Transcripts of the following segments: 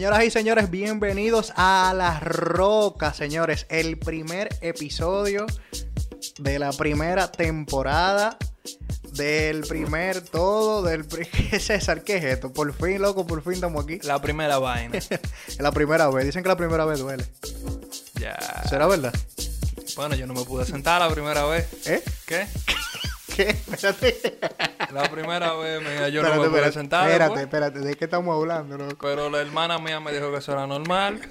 Señoras y señores, bienvenidos a La Roca, señores. El primer episodio de la primera temporada. Del primer todo, del... ¿Qué es César? ¿Qué es esto? Por fin, loco, por fin estamos aquí. La primera vaina. La primera vez. Dicen que la primera vez duele. ya. ¿Será verdad? Bueno, yo no me pude sentar la primera vez. ¿Eh? ¿Qué? ¿Qué? La primera vez, mira, yo espérate, no me pude espérate, sentar. espérate, pues. espérate. ¿De qué estamos hablando, loco? Pero la hermana mía me dijo que eso era normal.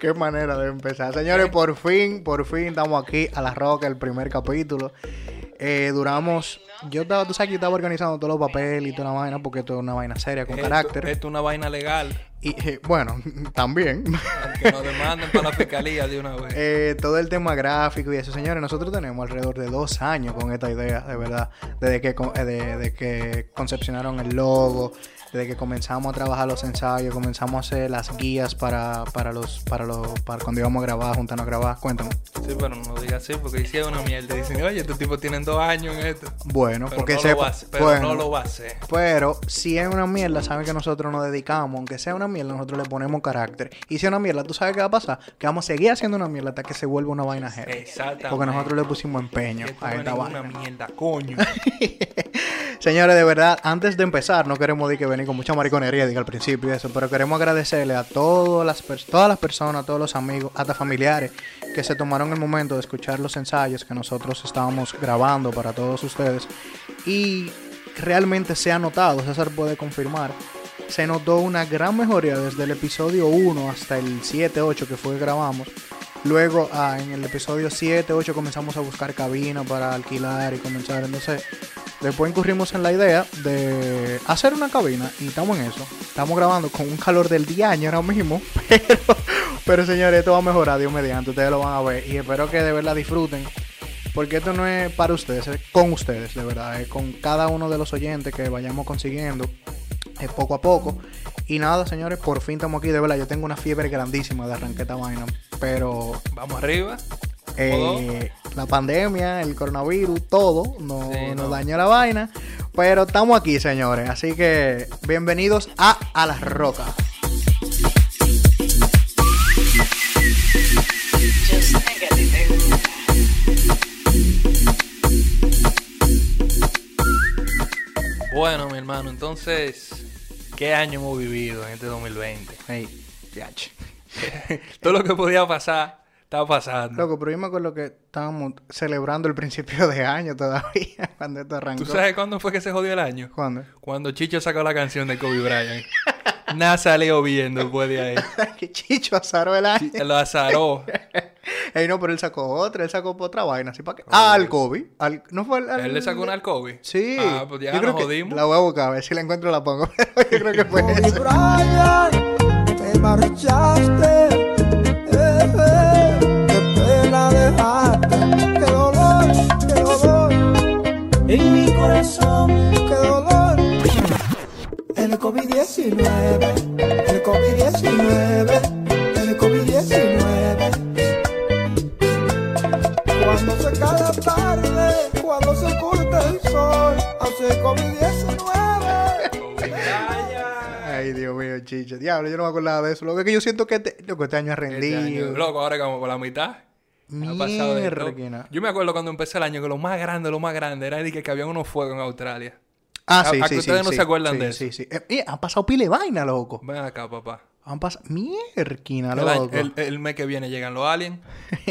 Qué manera de empezar. Señores, por fin, por fin estamos aquí a La Roca, el primer capítulo. Eh, duramos. Yo estaba, tú sabes que yo estaba organizando todos los papeles y toda la vaina, porque esto es una vaina seria, con Esto- carácter. Esto es una vaina legal. Y eh, bueno, también. Aunque nos demanden para la fiscalía de una vez. Eh, todo el tema gráfico y eso, señores, nosotros tenemos alrededor de dos años con esta idea, de verdad, desde que, eh, de, de que concepcionaron el logo, desde que comenzamos a trabajar los ensayos, comenzamos a hacer las guías para, para los, para los, para cuando íbamos a grabar, juntarnos a grabar, cuéntame. Sí, pero no digas así porque hicieron una mierda. Dicen, oye, estos tipos tienen dos años en esto. Bueno, Pero, porque no, lo sepa- va a hacer, pero bueno, no lo va a hacer. Pero si es una mierda, saben que nosotros nos dedicamos, aunque sea una mierda, nosotros le ponemos carácter. Y si es una mierda, ¿tú sabes qué va a pasar? Que vamos a seguir haciendo una mierda hasta que se vuelva una vaina heavy. Exactamente. Porque nosotros le pusimos empeño a es esta vaina. mierda, coño. Señores, de verdad, antes de empezar, no queremos decir que venir con mucha mariconería, diga al principio eso, pero queremos agradecerle a todas las, todas las personas, a todos los amigos, hasta familiares, que se tomaron el momento de escuchar los ensayos que nosotros estábamos grabando para todos ustedes. Y realmente se ha notado, César puede confirmar, se notó una gran mejoría desde el episodio 1 hasta el 7, 8 que fue que grabamos. Luego, ah, en el episodio 7, 8 comenzamos a buscar cabina para alquilar y comenzar. Entonces, después incurrimos en la idea de hacer una cabina y estamos en eso. Estamos grabando con un calor del día año ahora mismo. Pero, pero señores, esto va a mejorar, Dios mediante. Ustedes lo van a ver y espero que de verdad disfruten. Porque esto no es para ustedes, es con ustedes, de verdad. Es con cada uno de los oyentes que vayamos consiguiendo poco a poco. Y nada, señores, por fin estamos aquí, de verdad. Yo tengo una fiebre grandísima de arranque esta vaina. Pero Vamos arriba. eh, la pandemia, el coronavirus, todo Sí, nos no. dañó la vaina. Pero estamos aquí, señores. Así que bienvenidos a A las Rocas. Bueno, mi hermano, entonces, ¿qué año hemos vivido en este 2020? Hey. Todo lo que podía pasar, está pasando. Loco, pero yo me acuerdo que estábamos celebrando el principio de año todavía, cuando esto arrancó. ¿Tú sabes cuándo fue que se jodió el año? ¿Cuándo? Cuando Chicho sacó la canción de Kobe Bryant. Nada salió bien después de ahí. que Chicho azaró el año. Lo azaró. Ey, no, pero él sacó otra, él sacó otra vaina, ¿así para qué? Ah, al Kobe. Al, ¿No fue al, al- Él le sacó una al Kobe. Sí. Ah, pues ya Yo creo nos que- jodimos. La voy a buscar, a ver si la encuentro la pongo. Pero yo creo que fue esa. Bryant, te marchaste, eh, eh, qué pena dejaste, qué dolor, qué dolor, en mi corazón. El COVID-19, el COVID-19, el COVID-19. Cuando se cae la tarde, cuando se oculta el sol, hace COVID-19. Kobe Bryant. Ay, Dios mío, chicho. Diablo, yo no me acordaba de eso. Lo que es que yo siento que este, loco, este año ha Este rendido. año, loco, ahora como por la mitad. Ha pasado de. Yo me acuerdo cuando empecé el año que lo más grande, lo más grande era de que, que había unos fuegos en Australia. Ah, A- sí, a sí, que sí. ustedes no sí, se acuerdan sí, de Sí, sí. Eh, mira, han pasado pile vaina, loco. Ven acá, papá. Han pasado... Mierquina, loco. el- el mes que viene llegan los aliens.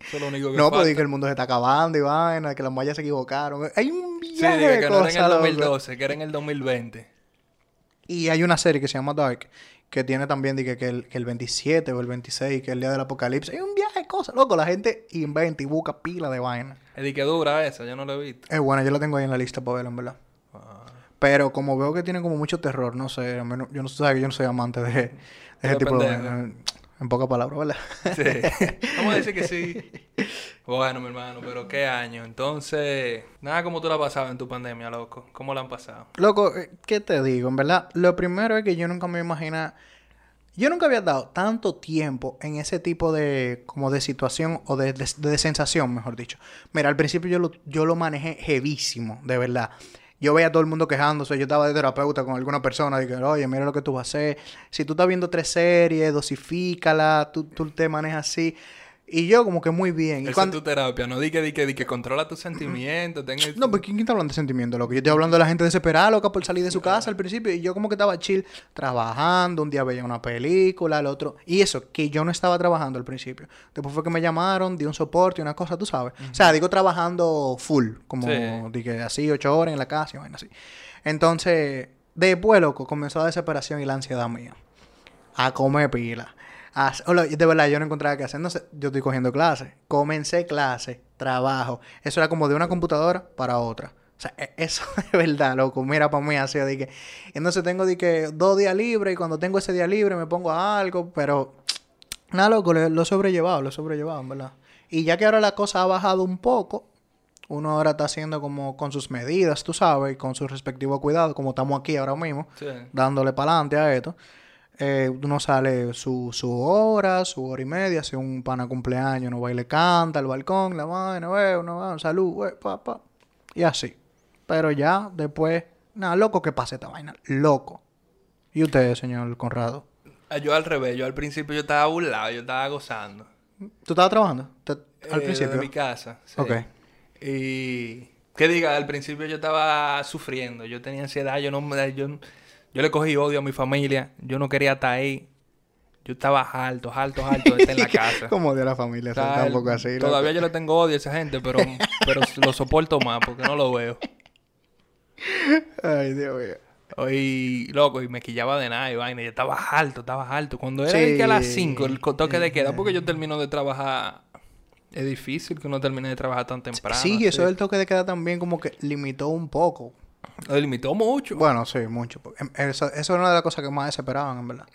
Eso es lo único que No, pero falta. di que el mundo se está acabando y vaina, que las mayas se equivocaron. Hay un Sí, viaje dije de que no era en cosas, el loco. 2012, que era en el 2020. Y hay una serie que se llama Dark, que tiene también dije, que, el, que el 27 o el 26, que es el día del apocalipsis. Hay un viaje de cosas, loco. La gente inventa y busca pila de vaina. Es de que dura esa, yo no lo he visto. Es bueno, yo la tengo ahí en la lista para verla, en verdad. Ah. Pero como veo que tiene como mucho terror, no sé, a menos- yo no yo no soy amante de, de ese De tipo de vaina. En pocas palabras, ¿verdad? Sí. Vamos a decir que sí. Bueno, mi hermano, pero qué año. Entonces, nada como tú la pasabas en tu pandemia, loco. ¿Cómo la han pasado? Loco, eh, ¿qué te digo? En verdad, lo primero es que yo nunca me imagina... Yo nunca había dado tanto tiempo en ese tipo de como de situación o de, de- de sensación, mejor dicho. Mira, al principio yo lo, yo lo manejé heavísimo, de verdad. Yo veía a todo el mundo quejándose. Yo estaba de terapeuta con alguna persona. Dije, oye, mira lo que tú vas a hacer. Si tú estás viendo tres series, dosifícala. Tú, tú te manejas así. Y yo como que muy bien. Y Esa cuando- es tu terapia. No di que, di que, di que controla tus sentimientos. ten el- No, pues ¿quién, está hablando de sentimiento, loco? Yo estoy hablando de la gente desesperada, loca, por salir de su casa al principio. Y yo como que estaba chill, trabajando. Un día veía una película, el otro... Y eso, que yo no estaba trabajando al principio. Después fue que me llamaron, di un soporte y una cosa, tú sabes. O sea, digo trabajando full. Como, Sí. dije, así, ocho horas en la casa y vaina así. Entonces, después, loco, comenzó la desesperación y la ansiedad mía. A comer pila. A- Hola, de verdad, yo no encontraba qué hacer. No sé, yo estoy cogiendo clases. Comencé clase, trabajo. Eso era como de una computadora para otra. O sea, e- eso de verdad, loco. Mira, para mí así de que... Entonces tengo de que dos días libres y cuando tengo ese día libre me pongo a algo, pero... Nada, loco, lo he sobrellevado, lo he sobrellevado, en verdad. Y ya que ahora la cosa ha bajado un poco, uno ahora está haciendo como con sus medidas, tú sabes, y con su respectivo cuidado, como estamos aquí ahora mismo Sí. dándole para adelante a esto. Eh, uno sale su, su hora, su hora y media, si un pana cumpleaños, uno va y le canta al balcón, la vaina, ve, uno va, salud, we, pa, pa. Y así. Pero ya después, nada, loco que pase esta vaina, loco. ¿Y usted, señor Conrado? Ah, Yo al revés. Yo al principio yo estaba burlado. Yo estaba gozando. ¿Tú estabas trabajando? Al Eh, principio. De mi casa. sí. Ok. Y... ¿Qué diga? Al principio yo estaba sufriendo. Yo tenía ansiedad. Yo no... me- Yo, yo le cogí odio a mi familia. Yo no quería estar ahí. Yo estaba alto, alto, alto de estar en la casa. Como de la familia, eso Tal, así. Todavía yo le tengo odio a esa gente, pero, pero lo soporto más porque no lo veo. Ay, Dios mío. Y loco, y me quillaba de nada y vaina. Yo estaba alto, estaba alto. Cuando era Sí. que a las 5, el toque de queda, porque yo termino de trabajar. Es difícil que uno termine de trabajar tan temprano. Sí, eso así. del toque de queda también como que limitó un poco. Lo limitó mucho. Bueno, sí, mucho. porque, em, Eso, eso era una de las cosas que más desesperaban, en verdad.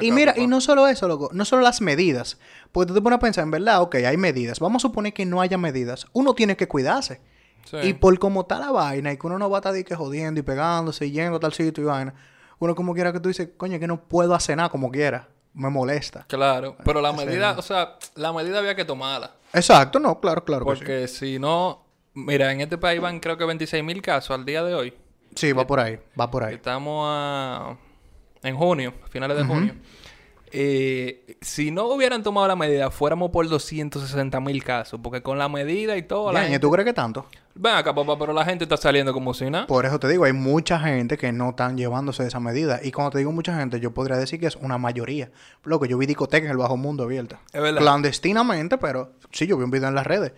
Y mira, y no solo eso, loco, no solo las medidas. Porque tú te pones a pensar, en verdad, ok, hay medidas. Vamos a suponer que no haya medidas. Uno tiene que cuidarse. Sí. Y por como está la vaina, y que uno no va a estar de que jodiendo y pegándose y yendo a tal sitio y vaina, uno como quiera que tú dices, coño, que no puedo hacer nada como quiera. Me molesta. Claro, pero la medida, o sea, la medida había que tomarla. Exacto, no, claro, claro. que sí. Porque si no, mira, en este país van creo que 26 mil casos al día de hoy. Sí, va por ahí, va por ahí. Estamos a... en junio, finales de junio. Eh, si no hubieran tomado la medida, fuéramos por 260 mil casos. Porque con la medida y todo, la Yañe, gente... ¿tú crees que tanto? Ven acá, papá, pero la gente está saliendo como si nada. Por eso te digo, hay mucha gente que no están llevándose de esa medida. Y cuando te digo mucha gente, yo podría decir que es una mayoría. Loco, yo vi discoteca en el bajo mundo abierta. Es verdad. Clandestinamente, pero sí, yo vi un video en las redes.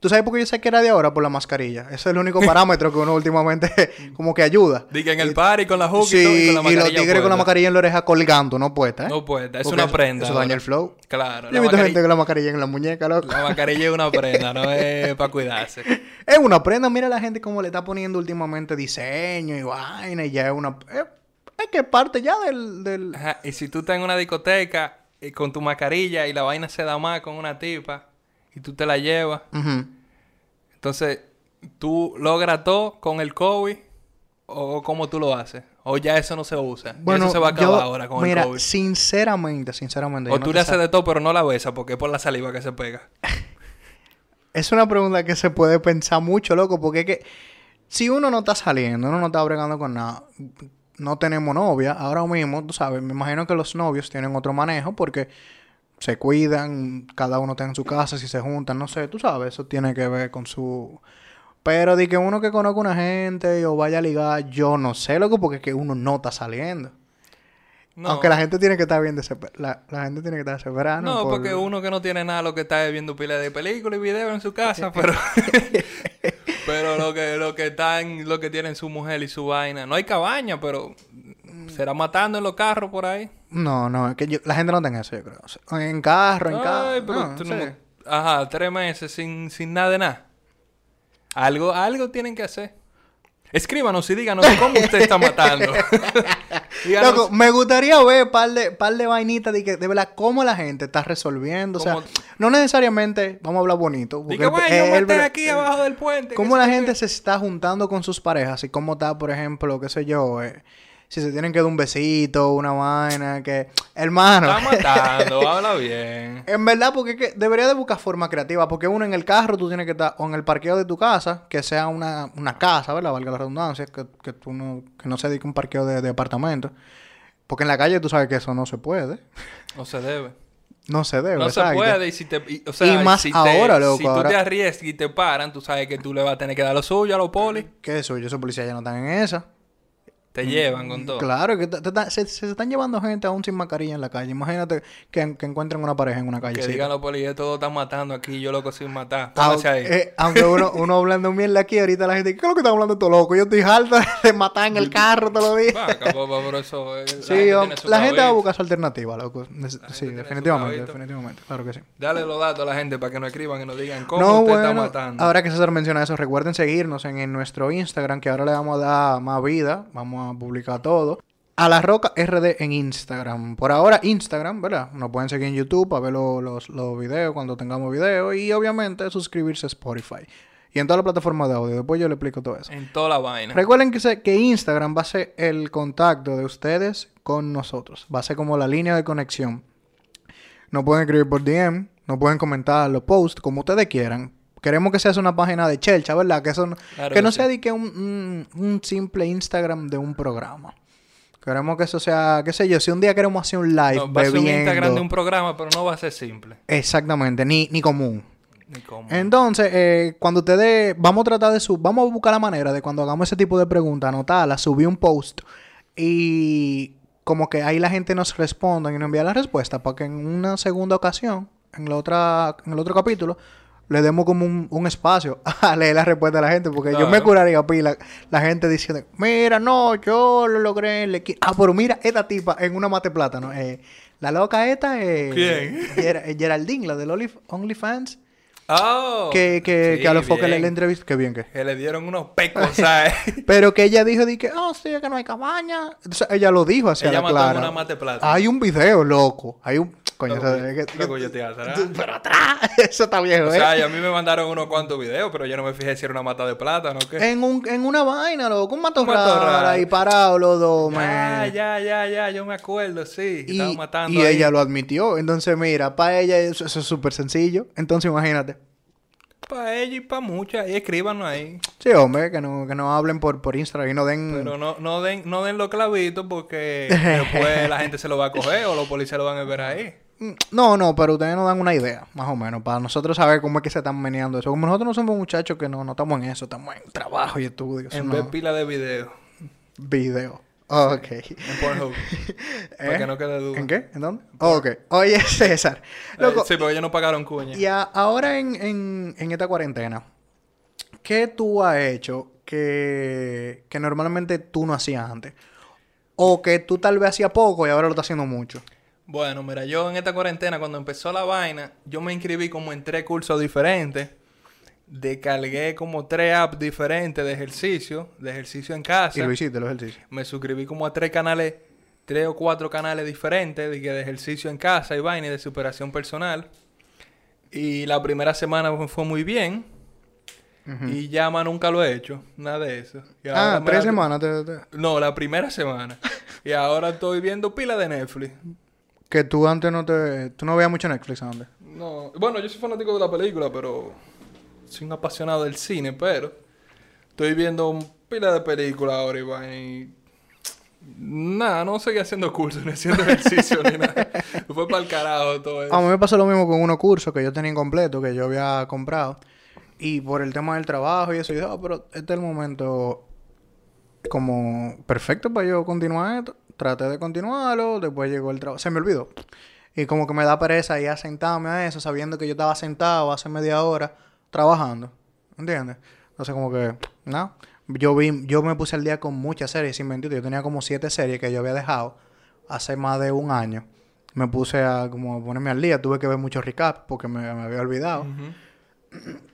¿Tú sabes por qué yo sé que era de ahora? Por la mascarilla. Ese es el único parámetro que uno últimamente como que ayuda. Diga en el party con la hook Sí, y todo, y con la y los tigres con la mascarilla en la oreja colgando, no puesta, ¿eh? No puesta, es Porque una prenda. Eso daña el flow. Claro. Yo he visto gente con la mascarilla en la muñeca, loco. La mascarilla es una prenda, no es para cuidarse. Es una prenda, mira la gente como le está poniendo últimamente diseño y vaina y ya es una... Es, es que parte ya del... del... Ajá, Y si tú estás en una discoteca y con tu mascarilla y la vaina se da más con una tipa y tú te la llevas, entonces tú logras todo con el COVID o cómo tú lo haces. O ya eso no se usa. Bueno, eso se va a acabar yo- ahora con mira, el COVID. sinceramente, sinceramente. O no tú le haces de todo pero no la besas porque es por la saliva que se pega. Es una pregunta que se puede pensar mucho, loco, porque es que si uno no está saliendo, uno no está bregando con nada, no tenemos novia, ahora mismo, tú sabes, me imagino que los novios tienen otro manejo porque se cuidan, cada uno está en su casa, si se juntan, no sé, tú sabes, eso tiene que ver con su... Pero de que uno que conozca una gente o vaya a ligar, yo no sé, loco, porque es que uno no está saliendo. No, Aunque la gente tiene que estar bien desesperada. La, la gente tiene que estar desesperada. no Por- porque uno que no tiene nada lo que está es viendo pila de películas y videos en su casa, pero pero lo que lo que están lo que tienen su mujer y su vaina, no hay cabaña, pero será matando en los carros por ahí. No, no, es que yo- la gente no tenga eso, yo creo. O sea, En carro, en carro. Ay, pero tú no- Ajá, tres meses sin, sin nada de nada. Algo, algo tienen que hacer. Escríbanos y díganos cómo usted está matando. díganos Loco, me gustaría ver par de, par de vainitas de que, de verdad, cómo la gente está resolviendo. O sea, Cómo- no necesariamente, vamos a hablar bonito. porque el- bueno, maté el- aquí abajo del puente. Cómo que la gente qué". se está juntando con sus parejas y cómo está, por ejemplo, qué sé yo, eh, si se tienen que dar un besito, una vaina, que... Hermano. Está matando, habla bien. En verdad, porque es que debería de buscar forma creativa, porque uno en el carro tú tienes que estar, o en el parqueo de tu casa, que sea una, una casa, ¿verdad? Valga la redundancia, que, que tú no, que no se dedique a un parqueo de, de apartamento. Porque en la calle tú sabes que eso no se puede. No se debe. No se debe, No se puede. Y si te. y- o sea, Y más si te- ahora, loco, Si tú ahora- te arriesgas y te paran, tú sabes que tú le vas a tener que dar lo suyo a los polis. ¿Qué eso? Yo soy policía, ya no están en esa. Te llevan con todo. Claro, que te- te- se, se están llevando gente aún sin mascarilla en la calle. Imagínate que, que encuentren una pareja en una calle. Que digan los policías, todos están matando aquí, yo loco sin matar. Aunque, ahí. eh, aunque uno, uno hablando mierda aquí, ahorita la gente, ¿qué es lo que están hablando estos locos? Yo estoy harto de matar en el carro todos los días. Por eso. eh, Sí, gente tiene su la gente va a buscar su alternativa, loco. Sí, gente definitivamente, definitivamente. Claro que sí. Dale los datos a la gente para que nos escriban y nos digan cómo No, usted bueno, está matando. ahora que César menciona eso, recuerden seguirnos en, en nuestro Instagram, que ahora le vamos a dar más vida, vamos a publicar todo. A la Roca RD en Instagram. Por ahora, Instagram, ¿verdad? Nos pueden seguir en YouTube para ver lo- los, los videos cuando tengamos videos. Y obviamente suscribirse a Spotify. Y en todas las plataformas de audio. Después yo le explico todo eso. En toda la vaina. Recuerden que, se- que Instagram va a ser el contacto de ustedes con nosotros. Va a ser como la línea de conexión. No pueden escribir por DM, no pueden comentar los posts como ustedes quieran. Queremos que sea una página de chelcha, ¿verdad? Que, eso no- Claro que que no sí. sea de que un, un- un simple Instagram de un programa. Queremos que eso sea, qué sé yo, si un día queremos hacer un live No, va a ser un Instagram de un programa, pero no va a ser simple. Exactamente, ni, ni común. Ni cómo. Entonces, eh, cuando ustedes, vamos a tratar de subir, vamos a buscar la manera de cuando hagamos ese tipo de preguntas, anotarlas, subir un post y como que ahí la gente nos responda y nos envía la respuesta para que en una segunda ocasión, en la otra, en el otro capítulo, le demos como un, un espacio a leer la respuesta de la gente, porque yo me curaría pila la gente diciendo, mira, no, yo lo logré, en la esquina". ah, pero mira, esta tipa en una mate plátano, eh, la loca esta, eh, ¿Quién? Ger- eh, Geraldine, la del Only- OnlyFans. Oh, Que, que, sí, que a los foques le, le entrevistó. Qué bien que. Que le dieron unos pecos, ¿sabes? Pero que ella dijo, di que, oh, sí, es que no hay cabaña. Entonces, ella lo dijo hacia Ella la clara. en una mate plata. Hay un video, loco. Hay un... Coño, Loco, eso- es que- loco, yo te atrás. Pero atrás. Eso está viejo, O ¿eh? sea, y a mí me mandaron unos cuantos videos, pero yo no me fijé si era una mata de plátano o qué. en, un, en una vaina, loco. Un matorral, ahí parado los dos, Ya, man. ya, ya, ya, yo me acuerdo, sí. Y, matando y ahí. ella lo admitió. Entonces, mira, para ella eso, eso es súper sencillo. Entonces, imagínate. Para ella y para muchas. Y escríbanos ahí. Sí, hombre, que no, que no hablen por, por Instagram y no den... Pero no, no, den, no den los clavitos porque después la gente se lo va a coger o los policías lo van a ver ahí. Mm, No, no, pero ustedes nos dan una idea, más o menos, para nosotros saber cómo es que se están meneando eso. Como nosotros no somos muchachos que no, no estamos en eso, estamos en trabajo y estudios. En no, pila de videos. video. Ok. En Pornhub. Para ¿Eh? que no quede duda. ¿En qué? ¿En dónde? ok. Oye, César. Loco, Eh, sí, porque ellos no pagaron cuña. y a- ahora en, en, en esta cuarentena, ¿qué tú has hecho que, que normalmente tú no hacías antes? O que tú tal vez hacías poco y ahora lo estás haciendo mucho. Bueno, mira, yo en esta cuarentena, cuando empezó la vaina, yo me inscribí como en tres cursos diferentes. Descargué como tres apps diferentes de ejercicio, de ejercicio en casa. Y lo hiciste, los ejercicios. Me suscribí como a tres canales, tres o cuatro canales diferentes de, que de ejercicio en casa y vaina y de superación personal. Y la primera semana fue- muy bien. Y ya más nunca lo he hecho, nada de eso. Y Ah, tres da- semanas. te- te- No, la primera semana. y ahora estoy viendo pila de Netflix. Que tú antes no te... Tú no veías mucho Netflix antes. No, bueno, yo soy fanático de la película, pero soy un apasionado del cine, pero estoy viendo un pila de películas ahora y vaina, y nada, no seguí haciendo cursos ni haciendo ejercicio ni nada. Fue para el carajo todo eso. A mí me pasó lo mismo con unos cursos que yo tenía incompleto, que yo había comprado. Y por el tema del trabajo y eso, yo dije, "Ah, pero este es el momento como perfecto para yo continuar esto. Traté de continuarlo, después llegó el trabajo. Se me olvidó. Y como que me da pereza ir a sentarme a eso, sabiendo que yo estaba sentado hace media hora trabajando. ¿Entiendes? Entonces como que, no. Yo vi, yo me puse al día con muchas series, sin mentir. Yo tenía como siete series que yo había dejado hace más de un año. Me puse a como a ponerme al día. Tuve que ver muchos recaps porque me, me había olvidado.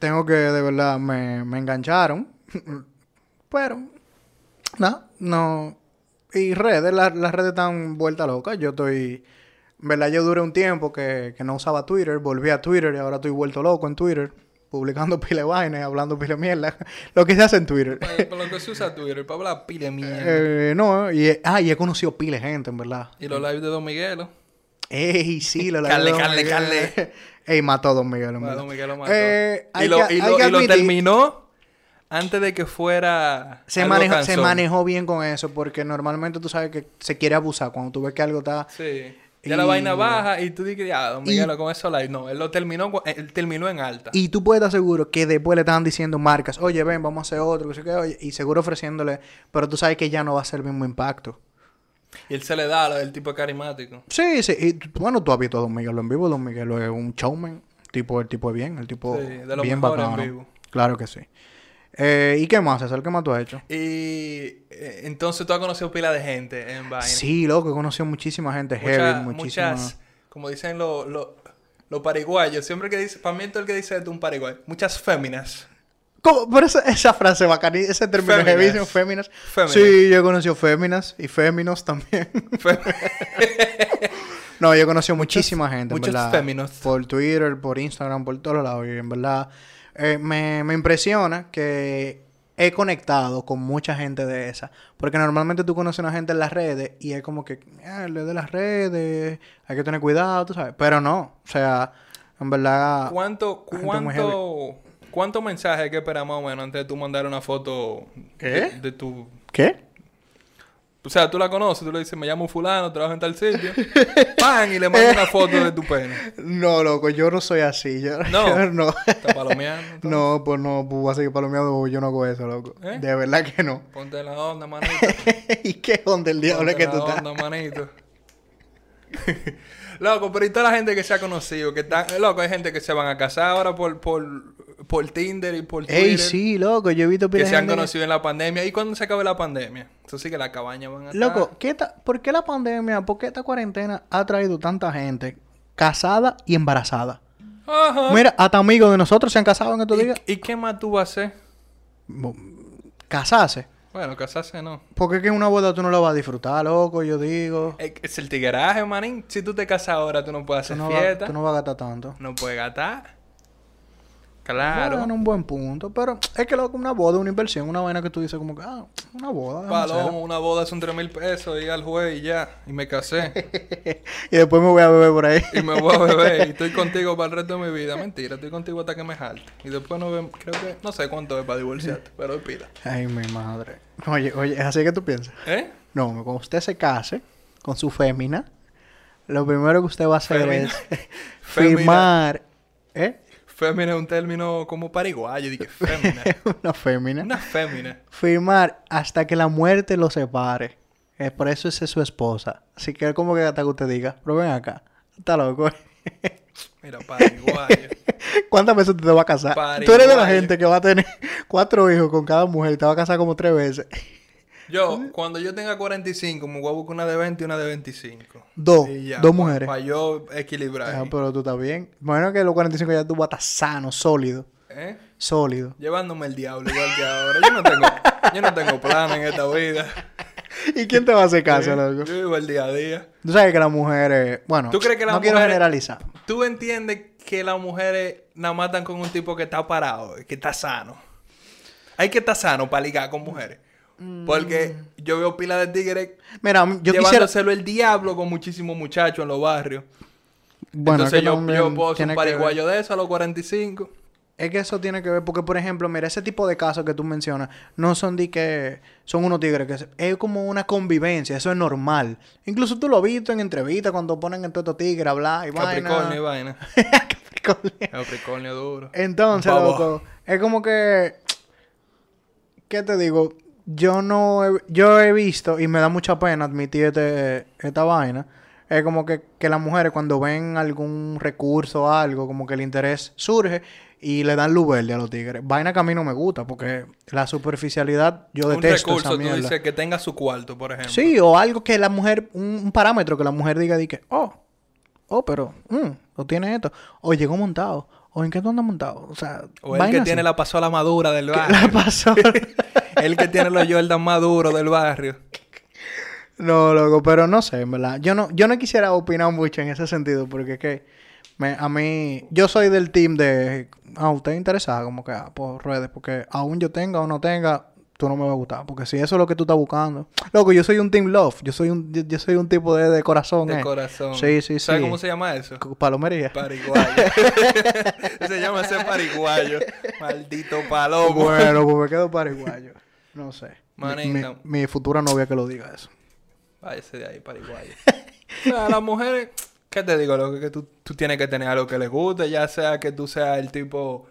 Tengo que, de verdad, me, me engancharon. Pero, no, no. Y redes, la- las redes están vuelta loca. Yo estoy. ¿Verdad? Yo duré un tiempo que, que no usaba Twitter. Volví a Twitter y ahora estoy vuelto loco en Twitter. publicando pile de vaina y hablando pile mierda. Lo que se hace en Twitter. Para, para lo que se usa Twitter, para hablar pile de mierda. Eh, no, y, ah, y he conocido pile gente, en verdad. Y los lives de Don Miguelo. Ey, sí, lo Carle, de Don Carle, Miguel. Carle. Ey, mató a Don Miguel, en verdad. Don Miguel lo mató. Eh, y lo, que- y lo- y lo terminó antes de que fuera. Se, algo manejó, se manejó bien con eso porque normalmente tú sabes que se quiere abusar cuando tú ves que algo está... Sí. Ya la Y- vaina baja y tú dices, ah, Don Y- Miguelo con eso live. No, él lo terminó, él terminó en alta. Y tú puedes estar seguro que después le estaban diciendo marcas, oye, ven, vamos a hacer otro, que sé qué, oye, y seguro ofreciéndole, pero tú sabes que ya no va a ser el mismo impacto. Y él se le da del tipo carismático. Sí, sí, y bueno, tú has visto a Don Miguel en vivo, Don Miguel es un showman, tipo, el tipo es bien, el tipo Sí, de los bien mejores en bacano. vivo. Claro que sí. Eh, ¿Y qué más, César? ¿Qué más tú has hecho? Y eh, entonces tú has conocido pila de gente en vaina. Sí, loco, he conocido muchísima gente Muchas- heavy, muchísima... muchas, como dicen los los los pariguayos, siempre que dice, para mí todo el que dice de un pariguayo, muchas féminas. ¿Cómo? Pero esa, esa frase bacana, ese término Féminas. heavísimo, féminas. Féminas. Sí, yo he conocido féminas y féminos también. no, yo he conocido muchísima gente, en muchos verdad. féminos. Por Twitter, por Instagram, por todos lados. Y en verdad, eh, me, me impresiona que he conectado con mucha gente de esa. Porque normalmente tú conoces a una gente en las redes y es como que, ah, el de las redes, hay que tener cuidado, tú sabes. Pero no, o sea, en verdad... ¿Cuánto, cuánto, cuántos mensajes hay que esperar más o menos antes de tú mandar una foto ¿Qué? De, de tu... ¿Qué? O sea, tú la conoces, tú le dices, me llamo fulano, trabajo en tal sitio. ¡Pam! Y le mandas una foto de tu pene. No, loco, yo no soy así. Yo, No. yo no. Está palomeando. entonces. No, pues no, pues voy a seguir palomeando, yo no hago eso, loco. ¿Eh? De verdad que no. Ponte la onda, manito. ¿Y qué onda el diablo es Ponte que tú la estás? onda, manito. Loco, pero y toda la gente que se ha conocido, que está... Loco, hay gente que se van a casar ahora por, por, por Tinder y por Twitter. Ey, sí, loco, yo he visto Que se han conocido en la pandemia. ¿Y cuando se acabe la pandemia? Eso sí que la cabaña van a estar... Loco, ¿qué ta- ¿por qué la pandemia, por qué esta cuarentena ha traído tanta gente casada y embarazada? Ajá. Mira, hasta amigos de nosotros se han casado en estos días. ¿Y, qué más tú vas a hacer? Casarse. Bueno, casarse no. Porque es que una boda tú no la vas a disfrutar, loco, yo digo. Es, el tigueraje, manín. Si tú te casas ahora, tú no puedes Tú hacer no, vas, fiesta. tú no vas a gastar tanto. No puedes gastar. Claro. Bueno, un buen punto. Pero es que loco, una boda, una inversión, una vaina que tú dices como que, ah, una boda. Palomo, una boda son 3 mil pesos. Y al juez y ya. Y me casé. y después me voy a beber por ahí. y me voy a beber. Y estoy contigo para el resto de mi vida. Mentira, estoy contigo hasta que me jalte. Y después no vemos. Creo que. No sé cuánto es para divorciarte. pero es pila. Ay, mi madre. Oye, oye, ¿es así que tú piensas? ¿Eh? No, cuando usted se case con su fémina, lo primero que usted va a hacer es firmar, ¿eh? Fémina es un término como pariguayo. Dije, fémina. Una fémina. Una fémina. Firmar hasta que la muerte lo separe. Eh, por eso es su esposa. Así que como que hasta que usted diga, pero ven acá. Está loco. Mira, pariguayo. ¿Cuántas veces te vas a casar? Pariguayo. Tú eres de la gente que va a tener cuatro hijos con cada mujer y te va a casar como tres veces. Yo, cuando yo tenga 45, me voy a buscar una de 20 y una de 25. Dos. Ya, dos mujeres. Para yo equilibrar. Ah, pero tú estás bien. Bueno, que a los 45 ya tú vas a estar sano, sólido. ¿Eh? Sólido. Llevándome el diablo igual que ahora. Yo no tengo, yo no tengo plan en esta vida. ¿Y quién te va a hacer caso, loco? Yo vivo el día a día. Tú sabes que las mujeres... Bueno, ¿Tú crees que las no quiero mujeres- generalizar. ¿Tú entiendes que las mujeres nada están con un tipo que está parado, que está sano? Hay que estar sano para ligar con mujeres. Porque yo veo pila de tigres Mira, yo quisiera... llevándoselo el diablo con muchísimos muchachos en los barrios. Bueno, Entonces yo, puedo ser un pariguayo de eso a los 45. Es que eso tiene que ver, porque por ejemplo, mira, ese tipo de casos que tú mencionas, no son de que son unos tigres, que es como una convivencia, eso es normal. Incluso tú lo has visto en entrevistas cuando ponen en todos estos tigres a hablar y Capricornio y vaina. vaina. Capricornio. Capricornio duro. Entonces, loco, es como que, ¿qué te digo? Yo no, he, yo he visto y me da mucha pena admitir este, esta vaina. Es como que, que las mujeres cuando ven algún recurso o algo, como que el interés surge y le dan luz verde a los tigres. Vaina que a mí no me gusta porque la superficialidad, yo un detesto recurso, esa tú dices que tenga su cuarto, por ejemplo. Sí, o algo que la mujer, un, un parámetro que la mujer diga, di que, oh, oh, pero, mm, o tiene esto, o llegó montado, o en qué tú andas montado, o sea, O el que así. tiene la pasola madura del ¿Qué barrio. le pasó? el que tiene los Jordan maduros del barrio. no, loco, pero no sé, en verdad. Yo no, yo no quisiera opinar mucho en ese sentido, porque es que Me- a mí, yo soy del team de, ah, usted interesada como que ah, por redes, porque aún yo tenga o no tenga, tú no me va a gustar, porque si eso es lo que tú estás buscando. Loco, yo soy un team love, yo soy un, yo, yo soy un tipo de, de corazón, De eh. corazón. Sí, sí, sí. ¿Sabes cómo se llama eso? Palomería. Pariguayo. se llama ese pariguayo. Maldito palomo. Bueno, pues me quedo paraguayo. No sé. Mi, mi- mi futura novia que lo diga eso. Váyase de ahí, pariguayo. o sea, a las mujeres, ¿qué te digo? Lo que, que tú, tú tienes que tener algo que les guste, ya sea que tú seas el tipo,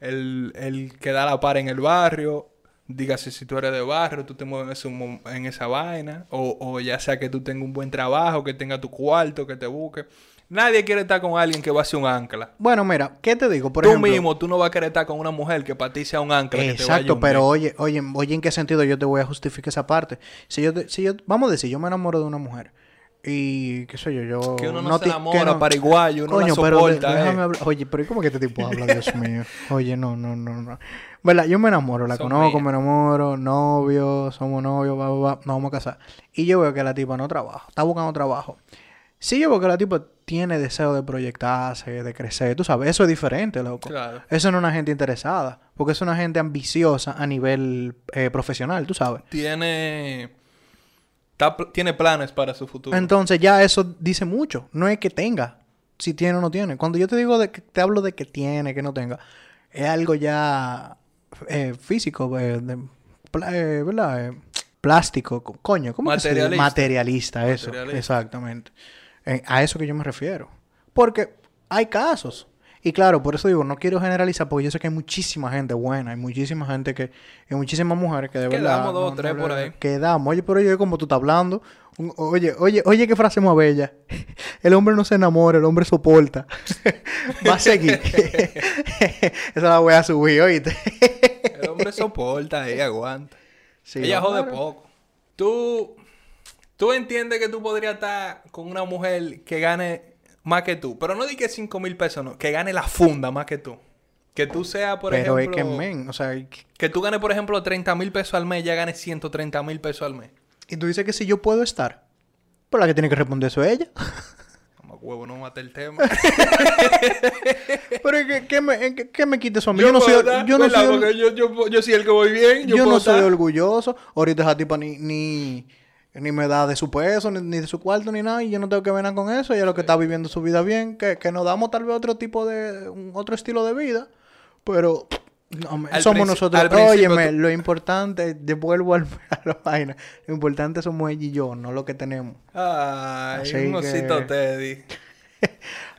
el, el que da la par en el barrio, dígase si tú eres de barrio, tú te mueves en, esa vaina, o, o ya sea que tú tengas un buen trabajo, que tengas tu cuarto, que te busque. Nadie quiere estar con alguien que va a ser un ancla. Bueno, mira, ¿qué te digo? Por tú ejemplo, mismo, tú no vas a querer estar con una mujer que para ti sea un ancla. que te Exacto, pero oye, oye, oye, ¿en qué sentido yo te voy a justificar esa parte? Si yo, te- si yo, vamos a decir, yo me enamoro de una mujer y qué sé yo, yo Que uno no, se ti- enamora, no- pariguayo, uno Coño, la pero soporta. eh. déjame hablar. Oye, pero ¿y cómo que este tipo habla, Dios mío? Oye, no, no, no, no. ¿Verdad? Yo me enamoro, la Son conozco, me enamoro, novio, somos novios, va, va, nos vamos a casar. Y yo veo que la tipa no trabaja, está buscando trabajo. Si yo veo que la tipa tiene deseo de proyectarse, de crecer, tú sabes, eso es diferente, loco. Claro. Eso no es una gente interesada, porque es una gente ambiciosa a nivel eh, profesional, tú sabes. Tiene. Está tiene planes para su futuro. Entonces ya eso dice mucho. No es que tenga, si tiene o no tiene. Cuando yo te digo de que te hablo de que tiene, que no tenga, es algo ya eh, físico, eh, de- eh, ¿verdad? Plástico, co- coño, ¿cómo que? Materialista. Materialista, eso, Materialista. exactamente. A eso que yo me refiero. Porque hay casos. Y claro, por eso digo, no quiero generalizar, porque yo sé que hay muchísima gente buena, hay muchísima gente que, hay muchísimas mujeres que de verdad. Quedamos dos o tres no por ahí. Quedamos. Oye, pero oye, como tú estás hablando. un- oye, oye, oye, qué frase más bella. El hombre no se enamora, el hombre soporta. Va a seguir. Esa la voy a subir, oíste. El hombre soporta ahí, aguanta. Sí, Ella jode claro. poco. Tú. Tú entiendes que tú podrías estar con una mujer que gane más que tú. Pero no di que 5 mil pesos, no. Que gane la funda más que tú. Que tú seas, por Pero ejemplo. es que, men, o sea, Que tú ganes, por ejemplo, 30 mil pesos al mes, ya ganes 130 mil pesos al mes. y tú dices que si yo puedo estar, pues la que tiene que responder eso es ella. Como huevo, no mate el tema. Pero es que, ¿qué me, en qué, qué me quita eso a mí? Yo Yo no soy, yo no soy, yo, yo, yo soy el que voy bien. Yo, no soy orgulloso. Ahorita esa tipa ni, ni, ni me da de su peso, ni, ni de su cuarto, ni nada. Y yo no tengo que ver nada con eso. Ella lo que está viviendo su vida bien. Que, que nos damos tal vez otro tipo de... un otro estilo de vida. Pero... no, somos nosotros. Óyeme, tú- lo importante... Devuelvo al, a la vaina. Lo importante somos ella y yo, no lo que tenemos. Ay, Así un que- osito Teddy.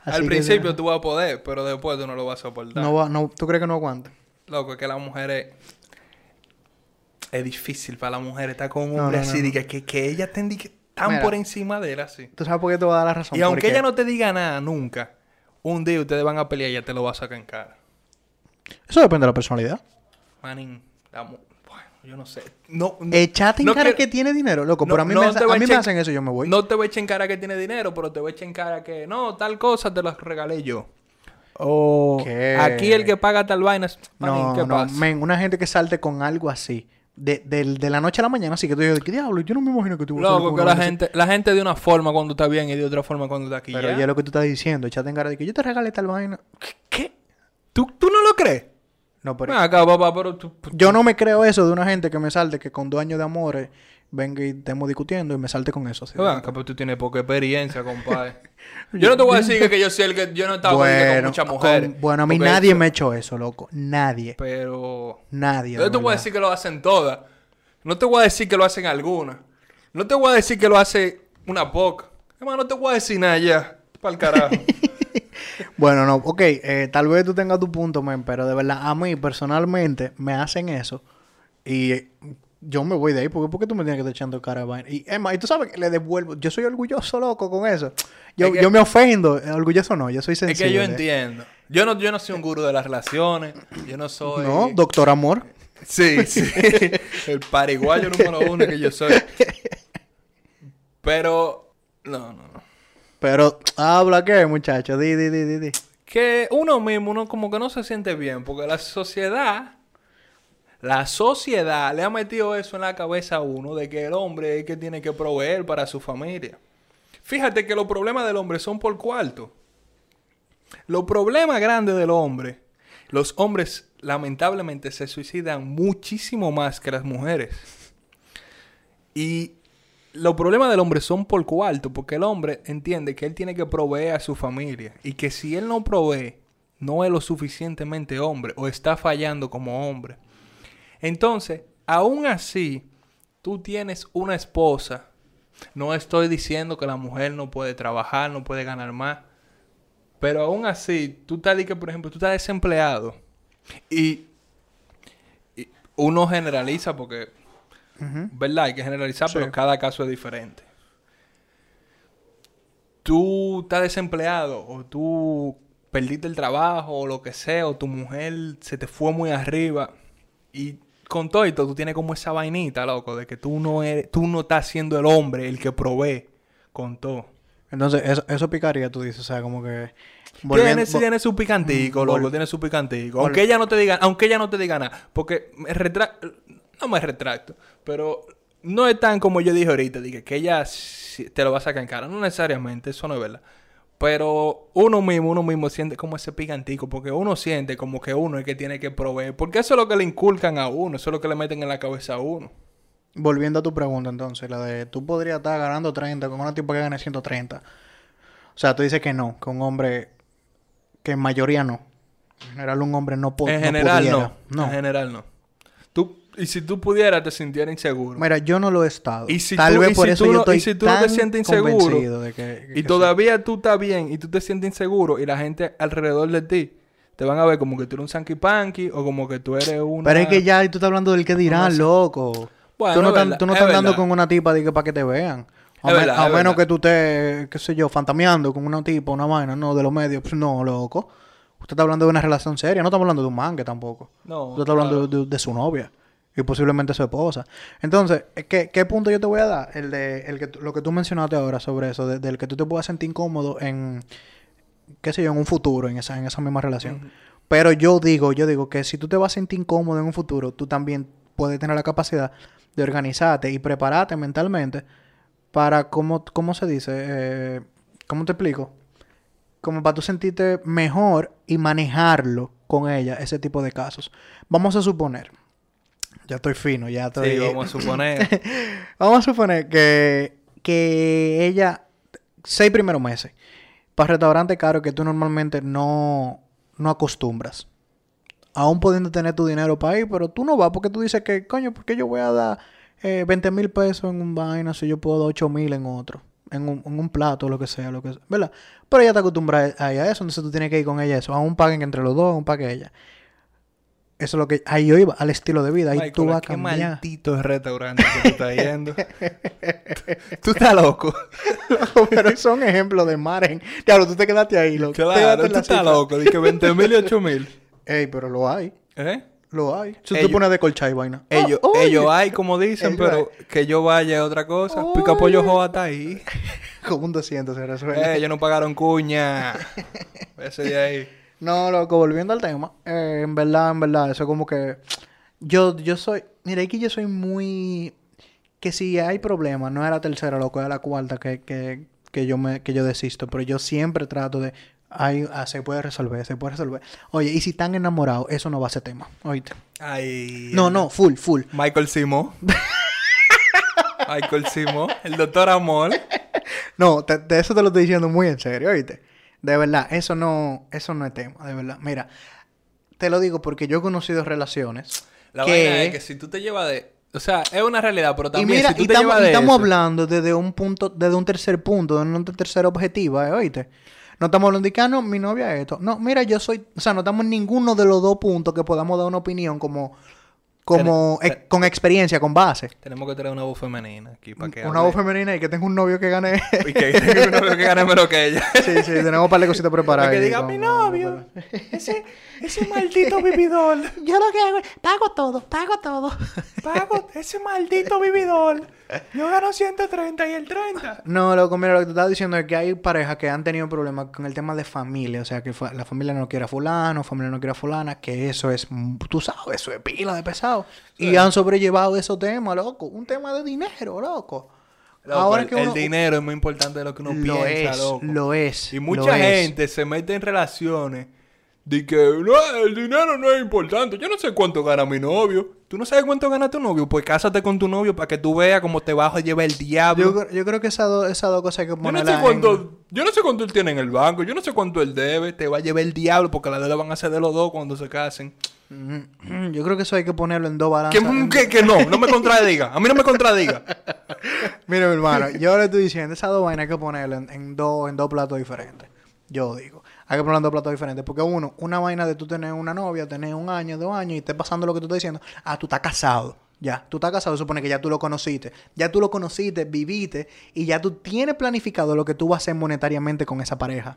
Al que- principio tú vas a poder, pero después tú no lo vas a soportar. No va, no, ¿Tú crees que no aguanta? Loco, es que las mujeres... Es difícil para la mujer estar con un hombre no, no, así. diga Que, que ella te indique tan Mira. por encima de él así. ¿Tú sabes por qué te voy a dar la razón? Y aunque Porque- ella no te diga nada nunca, un día ustedes van a pelear y ella te lo va a sacar en cara. Eso depende de la personalidad. Damos- bueno, yo no sé. No, no- Echate en no cara que tiene dinero, loco. No- pero a mí, no me, hace- a mí me hacen eso, yo me voy. No te voy a echar en cara que tiene dinero, pero te voy a echar en cara que no, tal cosa te la regalé yo. O ¿Qué? aquí el que paga tal vaina no, ¿qué no, pasa? men, una gente que salte con algo así, de, de la noche a la mañana, así que tú dices, ¿qué diablo? Yo no me imagino que tú Loco, que la vaina así". gente, la gente de una forma cuando está bien y de otra forma cuando está aquí. Pero ya. ya lo que tú estás diciendo, echate en cara de que yo te regalé tal vaina. ¿Qué? ¿Tú, ¿Tú no lo crees? No, pero acá, papá, pero tú... yo no me creo eso de una gente que me salte que con dos años de amores venga y estemos discutiendo y me salte con eso. así. Tú tienes poca experiencia, compadre. yo no te voy a decir que, que yo soy el que... Yo no estaba con Bueno, muchas con- mujeres. bueno, a mí nadie me ha hecho eso, loco. Nadie. Pero... Nadie. Yo de te voy a decir que lo hacen todas. No te voy a decir que lo hacen algunas. No te voy a decir que lo hace una poca. Hermano, no te voy a decir nada ya. Para el carajo. Bueno, no, ok, eh, tal vez tú tengas tu punto, men, pero de verdad, a mí personalmente me hacen eso y yo me voy de ahí, porque ¿por qué tú me tienes que estar echando cara de vaina? Y es más, y tú sabes que le devuelvo, yo soy orgulloso, loco, con eso. Yo, Es que- yo me ofendo, eh, orgulloso no, yo soy es sensible. que yo entiendo. Yo no, yo no soy un gurú de las relaciones. Yo no soy... No, doctor amor. Sí, sí. el pariguayo número uno que yo soy. Pero... No, no, no. Pero, habla qué, muchacho, di, di, di, di, di. que uno mismo, uno como que no se siente bien, porque la sociedad, la sociedad le ha metido eso en la cabeza a uno de que el hombre es el que tiene que proveer para su familia. Fíjate que los problemas del hombre son por cuarto. Los problemas grandes del hombre, los hombres lamentablemente se suicidan muchísimo más que las mujeres. Y los problemas del hombre son por cuarto, porque el hombre entiende que él tiene que proveer a su familia y que si él no provee, no es lo suficientemente hombre o está fallando como hombre. Entonces, aún así, tú tienes una esposa. No estoy diciendo que la mujer no puede trabajar, no puede ganar más. Pero aún así, tú estás, di que, por ejemplo, tú estás desempleado. Y, y uno generaliza porque, ¿verdad? Hay que generalizar, pero cada caso es diferente. Tú estás desempleado o tú perdiste el trabajo o lo que sea, o tu mujer se te fue muy arriba. Y con todo esto, tú tienes como esa vainita, loco, de que tú no eres, tú no estás siendo el hombre el que provee con todo. Entonces, eso, eso picaría, tú dices, o sea, como que... Tiene, tiene su picantico, Mm, loco, tiene su picantico. Aunque ella no te diga, aunque ella no te diga nada. Porque me retra- no me retracto, pero no es tan como yo dije ahorita, dije que ella te lo va a sacar en cara. No necesariamente, eso no es verdad. Pero uno mismo, uno mismo siente como ese picantico, porque uno siente como que uno es el que tiene que proveer. Porque eso es lo que le inculcan a uno, eso es lo que le meten en la cabeza a uno. Volviendo a tu pregunta, entonces, la de tú podrías estar ganando 30 con una tipo que gane 130. O sea, tú dices que no, que un hombre, que en mayoría no. En general, un hombre no, po- en no general pudiera. no. En general no. Y si tú pudieras, te sintieras inseguro. Mira, yo no lo he estado. Y si Tal tú- vez y por si eso tú yo no- estoy y si tú no te tan sientes inseguro, de que, que Y todavía tú estás bien y tú te sientes inseguro y la gente alrededor de ti te van a ver como que tú eres un sanky panky o como que tú eres una... Pero es que ya tú estás hablando del que dirán, loco. Bueno, tú no, es tan- verdad, tú no es estás andando con una tipa de que para que te vean. A, Es me- verdad, a es menos que tú estés, qué sé yo, fantameando con una tipa, una vaina, no, de los medios. Pues no, loco. Usted está hablando de una relación seria, no estamos hablando de un mangue tampoco. No, Usted está hablando de su novia y posiblemente su esposa. Entonces, ¿qué, qué punto yo te voy a dar? El de el que, lo que tú mencionaste ahora sobre eso, de- del que tú te puedas sentir incómodo en, qué sé yo, en un futuro, en esa, en esa misma relación. Pero yo digo, yo digo que si tú te vas a sentir incómodo en un futuro, tú también puedes tener la capacidad de organizarte y prepararte mentalmente para, ¿cómo, cómo se dice? Eh, ¿Cómo te explico? Como para tú sentirte mejor y manejarlo con ella, ese tipo de casos. Vamos a suponer, ya estoy fino, ya estoy... Sí, vamos a suponer. Vamos a suponer que, que ella, seis primeros meses, para restaurante caro que tú normalmente no, no acostumbras. Aún pudiendo tener tu dinero para ir, pero tú no vas porque tú dices que, coño, ¿por qué yo voy a dar eh, 20 mil pesos en un vaina si yo puedo dar 8 mil en otro? En un, en un plato, lo que sea, lo que sea, ¿verdad? Pero ella te acostumbra a eso, entonces tú tienes que ir con ella a eso. Aún paguen entre los dos, aún pague ella. Eso es lo que... Ahí yo iba, al estilo de vida. Ahí Michael, tú vas a qué cambiar. maldito restaurante que tú estás yendo. tú estás loco. Pero son ejemplos de Maren. Claro, tú te quedaste ahí, loco. Claro, tú estás loco. Dije 20 mil y 8 mil. Ey, pero lo hay. ¿Eh? Lo hay. Si Ellos- tú pones de colcha y vaina. Ellos, Oh, oye. ellos hay, como dicen, Ellos pero que yo vaya es otra cosa. Pica pollo joa está ahí. Como un 200 se resuelve. Eh, ellos no pagaron cuña. Ese de ahí. No, loco, volviendo al tema. eh, en verdad, en verdad, eso como que... Yo, yo soy... Mira, que yo soy muy... Que si hay problemas, no es la tercera, loco, es la cuarta que, que, que, yo me, que yo desisto. Pero yo siempre trato de... Ay, ah, se puede resolver, se puede resolver. Oye, y si están enamorados, eso no va a ser tema. Oíste. Ay. No, no, full, full. Michael Simo. Michael Simo. El doctor Amor. No, te- de eso te lo estoy diciendo muy en serio, ¿oíste? De verdad, eso no, eso no es tema, de verdad. Mira, te lo digo porque yo he conocido relaciones La que... vaina es que si tú te llevas de... O sea, es una realidad, pero y también mira, si tú y te estamos, llevas y de estamos eso- hablando desde un punto, desde un tercer punto, de un tercer objetivo, ¿eh? ¿oíste? No estamos hablando de que, ah, no, mi novia es esto. No, mira, yo soy... O sea, no estamos en ninguno de los dos puntos que podamos dar una opinión como... Como Ten- ex- con experiencia, con base. Tenemos que tener una voz femenina aquí para que Una hable. voz femenina y que tenga un novio que gane... Y que, que uno que gane menos que ella. sí, sí, tenemos un par de cositas preparadas. Para que diga mi novio. Ese, ese maldito vividor. Yo lo que hago es pago todo, pago todo. Pago ese maldito vividor. Yo gano 130 y el 30. No, loco, mira, lo que te estaba diciendo es que hay parejas que han tenido problemas con el tema de familia. O sea, que la familia no quiere a fulano, familia no quiere a fulana, que eso es, tú sabes, eso es pila de pesado. Y han sobrellevado esos temas, loco. Un tema de dinero, loco. Loco, Ahora el, que el uno- dinero es muy importante de lo que uno lo piensa, es, loco. lo es. Y mucha es. gente se mete en relaciones de que no, el dinero no es importante. Yo no sé cuánto gana mi novio. ¿Tú no sabes cuánto gana tu novio? Pues cásate con tu novio para que tú veas cómo te bajo lleva el diablo. Yo, yo creo que esas dos esas dos cosas hay que Yo no sé en- cuánto, yo no sé cuánto él tiene en el banco, yo no sé cuánto él debe, te va a llevar el diablo porque la deuda van a ser de los dos cuando se casen. Mm, Yo creo que eso hay que ponerlo en dos balanzas. que, que no, no me contradiga, a mí no me contradiga. Mira, mi hermano, yo le estoy diciendo, esas dos vainas hay que ponerlas en, en dos, en dos platos diferentes. Yo digo, hay que ponerlo en dos platos diferentes. Porque uno, una vaina de tú tener una novia, tener un año, dos años y esté pasando lo que tú estás diciendo. Ah, tú estás casado. Ya, tú estás casado, supone que ya tú lo conociste. Ya tú lo conociste, viviste y ya tú tienes planificado lo que tú vas a hacer monetariamente con esa pareja.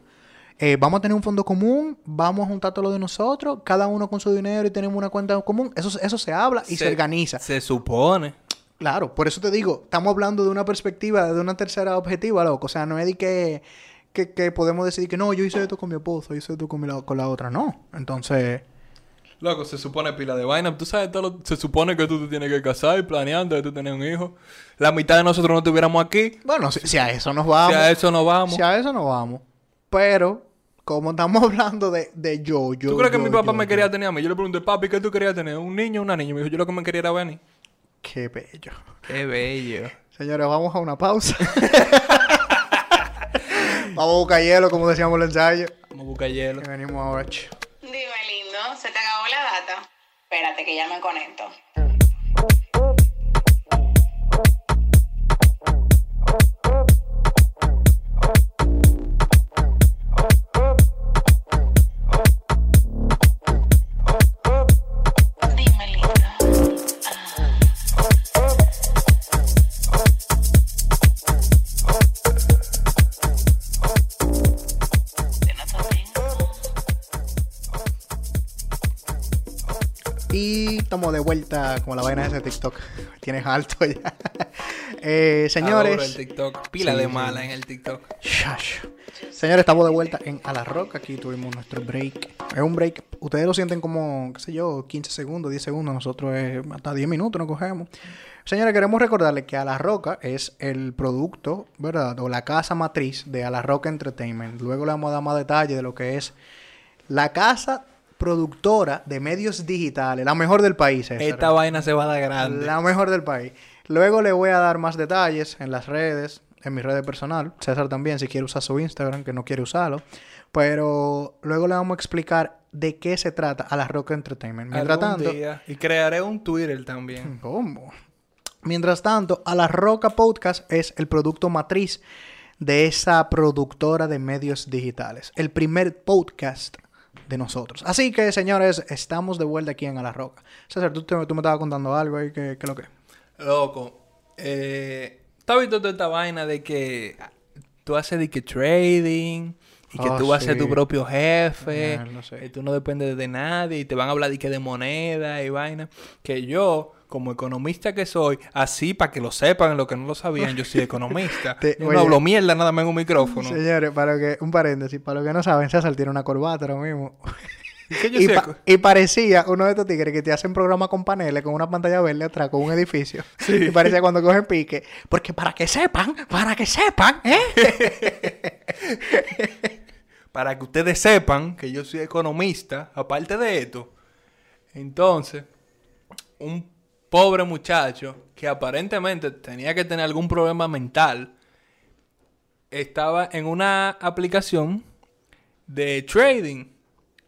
Eh, vamos a tener un fondo común, vamos a juntar todo lo de nosotros, cada uno con su dinero y tenemos una cuenta común. Eso, eso se habla y se, organiza. Se supone. Claro, por eso te digo, estamos hablando de una perspectiva, de una tercera objetiva, loco. O sea, no es de que, que, que podemos decir que no, yo hice esto con mi esposo, hice esto con, mi la, con la otra. No. Entonces, Loco, se supone pila de vaina. Tú sabes, todo lo- se supone que tú te tienes que casar y planeando de tú tener un hijo. La mitad de nosotros no estuviéramos aquí. bueno, si, si a eso nos vamos. Si a eso no vamos. Si a eso nos vamos. Pero, como estamos hablando de, de yo, yo. ¿Tú crees que mi papá yo, me yo? quería tener a mí? Yo le pregunté, papi, ¿qué tú querías tener? ¿Un niño o una niña? Me dijo, yo lo que me quería era venir. Qué bello. Qué bello. Señores, vamos a una pausa. vamos a buscar hielo, como decíamos en el ensayo. Vamos a buscar hielo. Y venimos ahora. Dime, lindo, ¿se te acabó la data? Espérate que ya me conecto. Estamos de vuelta como la vaina de ese TikTok. Tienes alto ya. eh, Adoro el señores. TikTok. Pila Sí, de mala en el TikTok. Shush. Señores, estamos de vuelta en A la Roca. Aquí tuvimos nuestro break. Es un break. Ustedes lo sienten como, qué sé yo, 15 segundos, 10 segundos. Nosotros es hasta 10 minutos nos cogemos. Señores, queremos recordarles que A la Roca es el producto, ¿verdad? O la casa matriz de A la Roca Entertainment. Luego le vamos a dar más detalle de lo que es la casa productora de medios digitales. La mejor del país. César. Esta vaina se va a dar grande. La mejor del país. Luego le voy a dar más detalles en las redes, en mi red personal. César también, si quiere usar su Instagram, que no quiere usarlo. Pero luego le vamos a explicar de qué se trata a la Roca Entertainment. Mientras Algún tanto, día. Y crearé un Twitter también. ¿cómo? Mientras tanto, a la Roca Podcast es el producto matriz de esa productora de medios digitales. El primer podcast de nosotros. Así que, señores, estamos de vuelta aquí en A la Roca. César, tú, tú me estabas contando algo ahí, ¿qué qué es lo que? Loco. Eh, ¿Tú has visto toda esta vaina de que tú haces de que trading y que Ah, tú vas a ser tu propio jefe lo sé. y tú no dependes de nadie y te van a hablar de que de moneda y vaina? Que yo, como economista que soy, así para que lo sepan, lo que no lo sabían, yo soy economista. Te- yo oye. no hablo mierda nada más en un micrófono. Señores, para que, un paréntesis, para los que no saben, César tiene una corbata ahora mismo. ¿Y pa- y parecía uno de estos tigres que te hacen programa con paneles, con una pantalla verde atrás, con un edificio. Y parecía cuando cogen pique. Porque para que sepan, para que sepan, ¿eh? para que ustedes sepan que yo soy economista, aparte de esto. Entonces, un pobre muchacho que aparentemente tenía que tener algún problema mental, estaba en una aplicación de trading,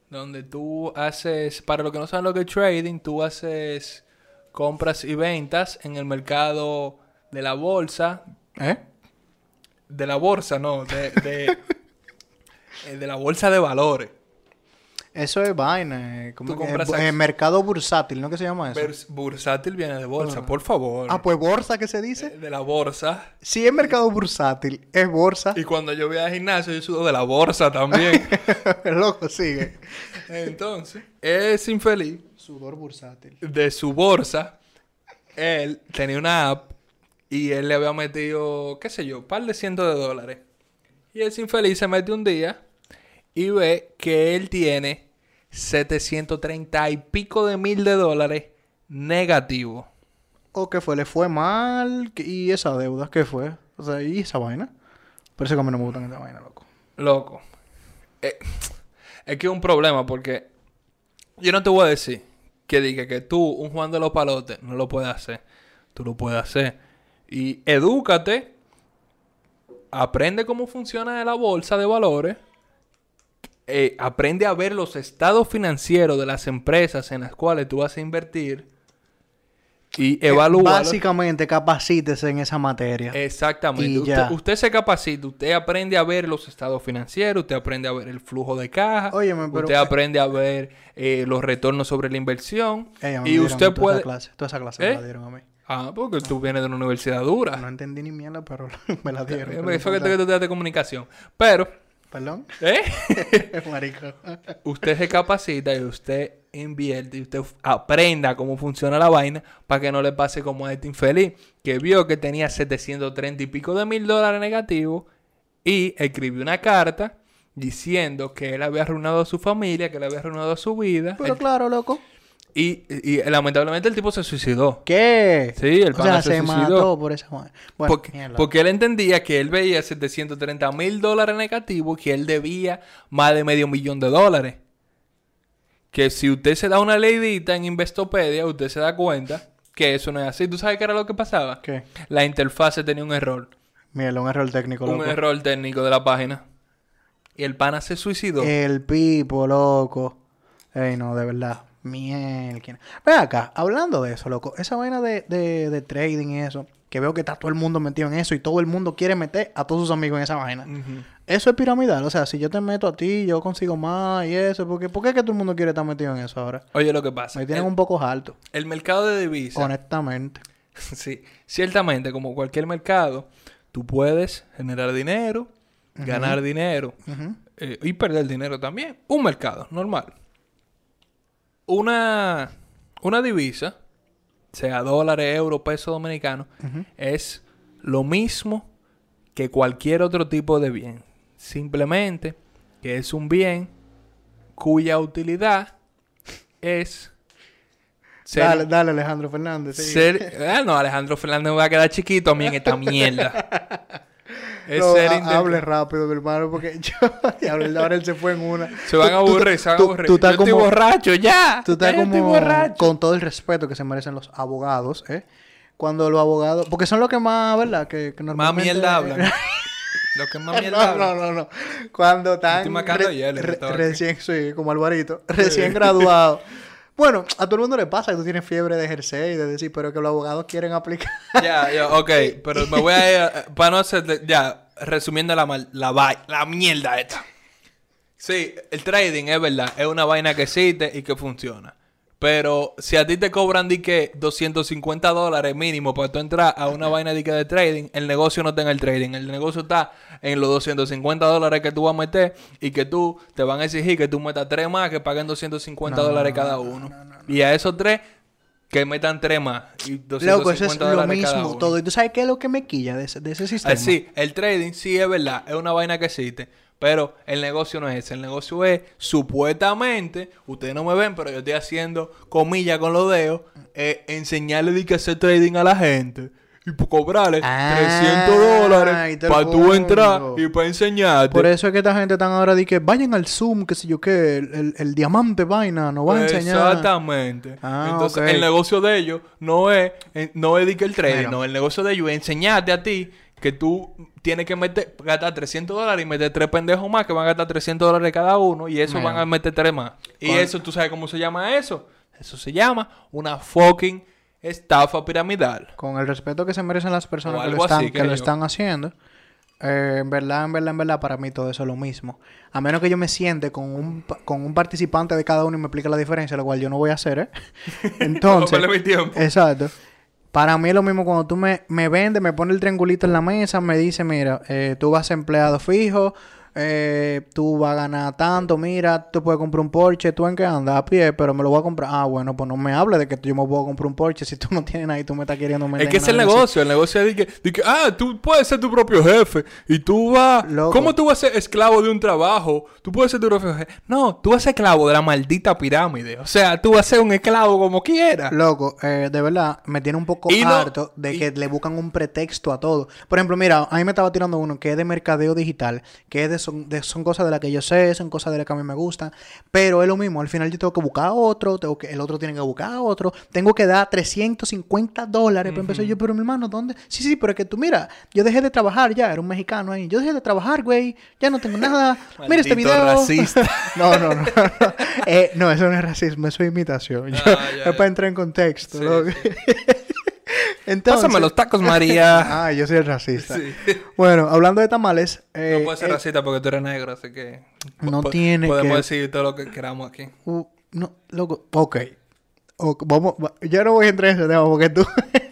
donde tú haces, para los que no saben lo que es trading, tú haces compras y ventas en el mercado de la bolsa, ¿Eh? de la bolsa, no, de, de, eh, de la bolsa de valores. Eso es vaina. eh, como Tú que- compras eh, acciones. mercado bursátil, ¿no? ¿Qué se llama eso? Burs- bursátil viene de bolsa, por favor. ah, pues bolsa, ¿qué se Eh, dice? De la bolsa. Si es mercado bursátil, es bolsa. Y cuando yo voy al gimnasio, yo sudo de la bolsa también. Loco, sigue. Entonces, ese infeliz, Sudor bursátil. de su bolsa, él tenía una app y él le había metido, qué sé yo, un par de cientos de dólares. Y ese infeliz se mete un día y ve que él tiene 730 y pico de mil de dólares negativo. ¿O qué fue? ¿Le fue mal? ¿Qué- ¿Y esa deuda qué fue? O sea, ¿y esa vaina? Por eso que a mí no me gustan esa vaina, loco. Loco. Eh, es que es un problema porque yo no te voy a decir que diga que tú, un Juan de los Palotes, no lo puedes hacer. Tú lo puedes hacer. Y edúcate. Aprende cómo funciona la bolsa de valores. Eh, aprende a ver los estados financieros de las empresas en las cuales tú vas a invertir. Y evalúa. Básicamente, capacítese en esa materia. Exactamente. Usted, usted se capacita, usted aprende a ver los estados financieros, usted aprende a ver el flujo de caja, Óyeme, pero- usted aprende a ver eh, los retornos sobre la inversión Ey, y usted puede... Esa clase, toda esa clase ¿Eh? me la dieron a mí. Ah, porque tú vienes de una universidad dura. No entendí ni mierda, pero me la dieron. Eh, fue que te que tú te das de comunicación. Pero, Perdón. ¿eh? Marico. usted se capacita y usted invierte y usted aprenda cómo funciona la vaina para que no le pase como a este infeliz que vio que tenía 730 y pico de mil dólares negativos y escribió una carta diciendo que él había arruinado a su familia, que él había arruinado a su vida. Pero Él- claro, loco. Y, y lamentablemente el tipo se suicidó. ¿Qué? Sí, el o pana sea, se se, suicidó. mató por esa vaina. Bueno, porque, porque él entendía que él veía 730 mil dólares negativos que él debía más de medio millón de dólares. Que si usted se da una leidita en Investopedia, usted se da cuenta que eso no es así. ¿Tú sabes qué era lo que pasaba? ¿Qué? La interfase tenía un error. Mierda, un error técnico, Un loco. error técnico de la página. Y el pana se suicidó. El pipo, loco. Ey, no, de verdad. Mierda. Ven acá, hablando de eso, loco. Esa vaina de, de, de trading y eso. Que veo que está todo el mundo metido en eso y todo el mundo quiere meter a todos sus amigos en esa vaina. Eso es piramidal. O sea, si yo te meto a ti, yo consigo más y eso. Porque, ¿Por qué es que todo el mundo quiere estar metido en eso ahora? Oye, lo que pasa. Me tienen el, un poco alto, el mercado de divisas. honestamente. Sí, ciertamente, como cualquier mercado, tú puedes generar dinero, ganar dinero eh, y perder dinero también. Un mercado normal. Una, una divisa, sea dólares, euro, peso dominicano, es lo mismo que cualquier otro tipo de bien. Simplemente que es un bien cuya utilidad es ser- Dale, dale, Alejandro Fernández. ser, ah, no, Alejandro Fernández me va a quedar chiquito a mí en esta mierda. Es No, ser ha- hable rápido, mi hermano, porque yo... ahora él se fue en una. Se van a aburrir, se van a aburrir. Tú estás Yo estoy como... borracho ya. Tú estás estoy como... borracho. Con todo el respeto que se merecen los abogados, ¿eh? Cuando los abogados... Porque son los que más, ¿verdad? Que, que Más normalmente... mierda hablan. Lo que más mierda No, hablan. no, no, no. Cuando están estoy marcando re- re- recién, sí, como Alvarito, recién graduado. Bueno, a todo el mundo le pasa que tú tienes fiebre de ejercer y de decir, pero que los abogados quieren aplicar. Ya, ya, ok. Pero me voy a ir, eh, para no hacer, ya, resumiendo la, mal- la, vai- la mierda esta. Sí, el trading es verdad, es una vaina que existe y que funciona. Pero si a ti te cobran di que 250 dólares mínimo para tú entrar a una vaina que de trading, el negocio no está en el trading. El negocio está en los 250 dólares que tú vas a meter y que tú te van a exigir que tú metas tres más que paguen 250 dólares cada uno. y a esos tres que metan tres más y 250 Loco, eso es lo dólares cada mismo uno. todo. ¿Y tú sabes qué es lo que me quilla de ese, de ese sistema? Ah, sí, el trading sí es verdad, es una vaina que existe. Pero el negocio no es ese. El negocio es, supuestamente, ustedes no me ven, pero yo estoy haciendo comillas con los dedos, eh, enseñarle de que hacer trading a la gente. Y por cobrarle Ah, 300 ahí dólares para tú entrar y para enseñarte. Por eso es que esta gente están ahora de que vayan al Zoom, que sé yo qué, el, el- el diamante vaina, nos va a enseñar. Exactamente. Ah, Entonces, el negocio de ellos no es, eh, no es de que el trading, Mira. no. El negocio de ellos es enseñarte a ti que tú tienes que meter, gastar 300 dólares y meter tres pendejos más que van a gastar 300 dólares cada uno y eso van a meter tres más. Y eso, ¿tú sabes cómo se llama eso? Eso se llama una fucking estafa piramidal. Con el respeto que se merecen las personas que lo están, así, que lo están haciendo. eh, en verdad, en verdad, en verdad, para mí todo eso es lo mismo. A menos que yo me siente con un, con un participante de cada uno y me explique la diferencia, lo cual yo no voy a hacer, ¿eh? Entonces, perder mi tiempo. exacto. Para mí es lo mismo cuando tú me, me vendes, me pones el triangulito en la mesa, me dice, mira, eh, tú vas a empleado fijo, eh, tú vas a ganar tanto, mira, tú puedes comprar un Porsche, tú en qué andas a pie, pero me lo voy a comprar. Ah, bueno, pues no me hables de que yo me puedo comprar un Porsche si tú no tienes nada y tú me estás queriendo meter Es que es el negocio. El negocio es de que, de que, ah, tú puedes ser tu propio jefe. Y tú vas. Loco. ¿Cómo tú vas a ser esclavo de un trabajo? Tú puedes ser tu propio jefe. No, tú vas a ser esclavo de la maldita pirámide. O sea, tú vas a ser un esclavo como quieras. Loco, eh, de verdad, me tiene un poco Y no- harto de y- que le buscan un pretexto a todo. Por ejemplo, mira, a mí me estaba tirando uno que es de mercadeo digital, que es de son, de- son cosas de las que yo sé, son cosas de las que a mí me gustan, pero es lo mismo, al final yo tengo que buscar a otro, tengo que, el otro tiene que buscar a otro, tengo que dar 350 dólares para empezar yo, pero mi hermano, ¿dónde? Sí, sí, pero es que tú, mira, yo dejé de trabajar ya, era un mexicano ahí, yo dejé de trabajar, güey, ya no tengo nada, mira este video. racista. no, no, no, no, Eh, no, eso no es racismo, eso es imitación. Yo- Ah, ya, es ya. para entrar en contexto. Sí, loco. sí. Entonces, Pásame los tacos, María. Ah, yo soy el racista. Sí. Bueno, hablando de tamales, eh, no puedes ser eh, racista porque tú eres negro, así que. No tiene Podemos que- decir todo lo que queramos aquí. uh, no, loco, ok. Ok, vamos, va- yo no voy a entrar en ese tema porque tú.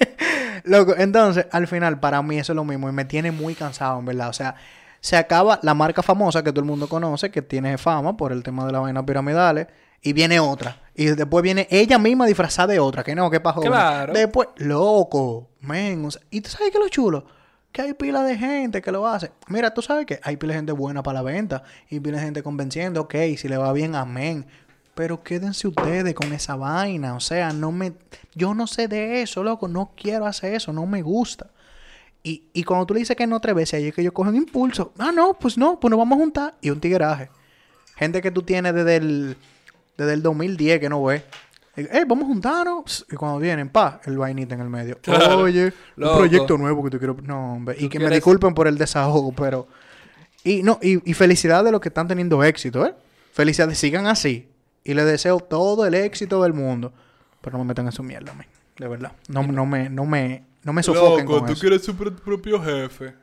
loco, entonces, al final, para mí eso es lo mismo y me tiene muy cansado, en verdad. O sea, se acaba la marca famosa que todo el mundo conoce, que tiene fama por el tema de las vainas piramidales, y viene otra. Y después viene ella misma disfrazada de otra, que no, que pa' joder. Claro. Después, loco, men. o sea, y tú sabes que lo chulo. Que hay pila de gente que lo hace. Mira, tú sabes que hay pila de gente buena para la venta. Y pila de gente convenciendo. Ok, si le va bien, amén. Pero quédense ustedes con esa vaina. O sea, no me... Yo no sé de eso, loco. No quiero hacer eso. No me gusta. Y, y cuando tú le dices que no tres veces, ahí es que ellos cogen impulso. Ah, no, pues no, pues nos vamos a juntar. Y un tigueraje. Gente que tú tienes desde el, desde el 2010 que no ves. Eh, vamos a juntarnos. Y cuando vienen, pa, el vainita en el medio. Claro. Oye, Loco. un proyecto nuevo que te quiero. No, hombre. Y Tú que me disculpen por el desahogo, pero. Y no, y, y felicidades de los que están teniendo éxito, ¿eh? Felicidades, sigan así. Y les deseo todo el éxito del mundo. Pero no me metan en su mierda, man. De verdad. No, no me, no me, no me sofoquen Loco, con tú eso. quieres tu propio jefe.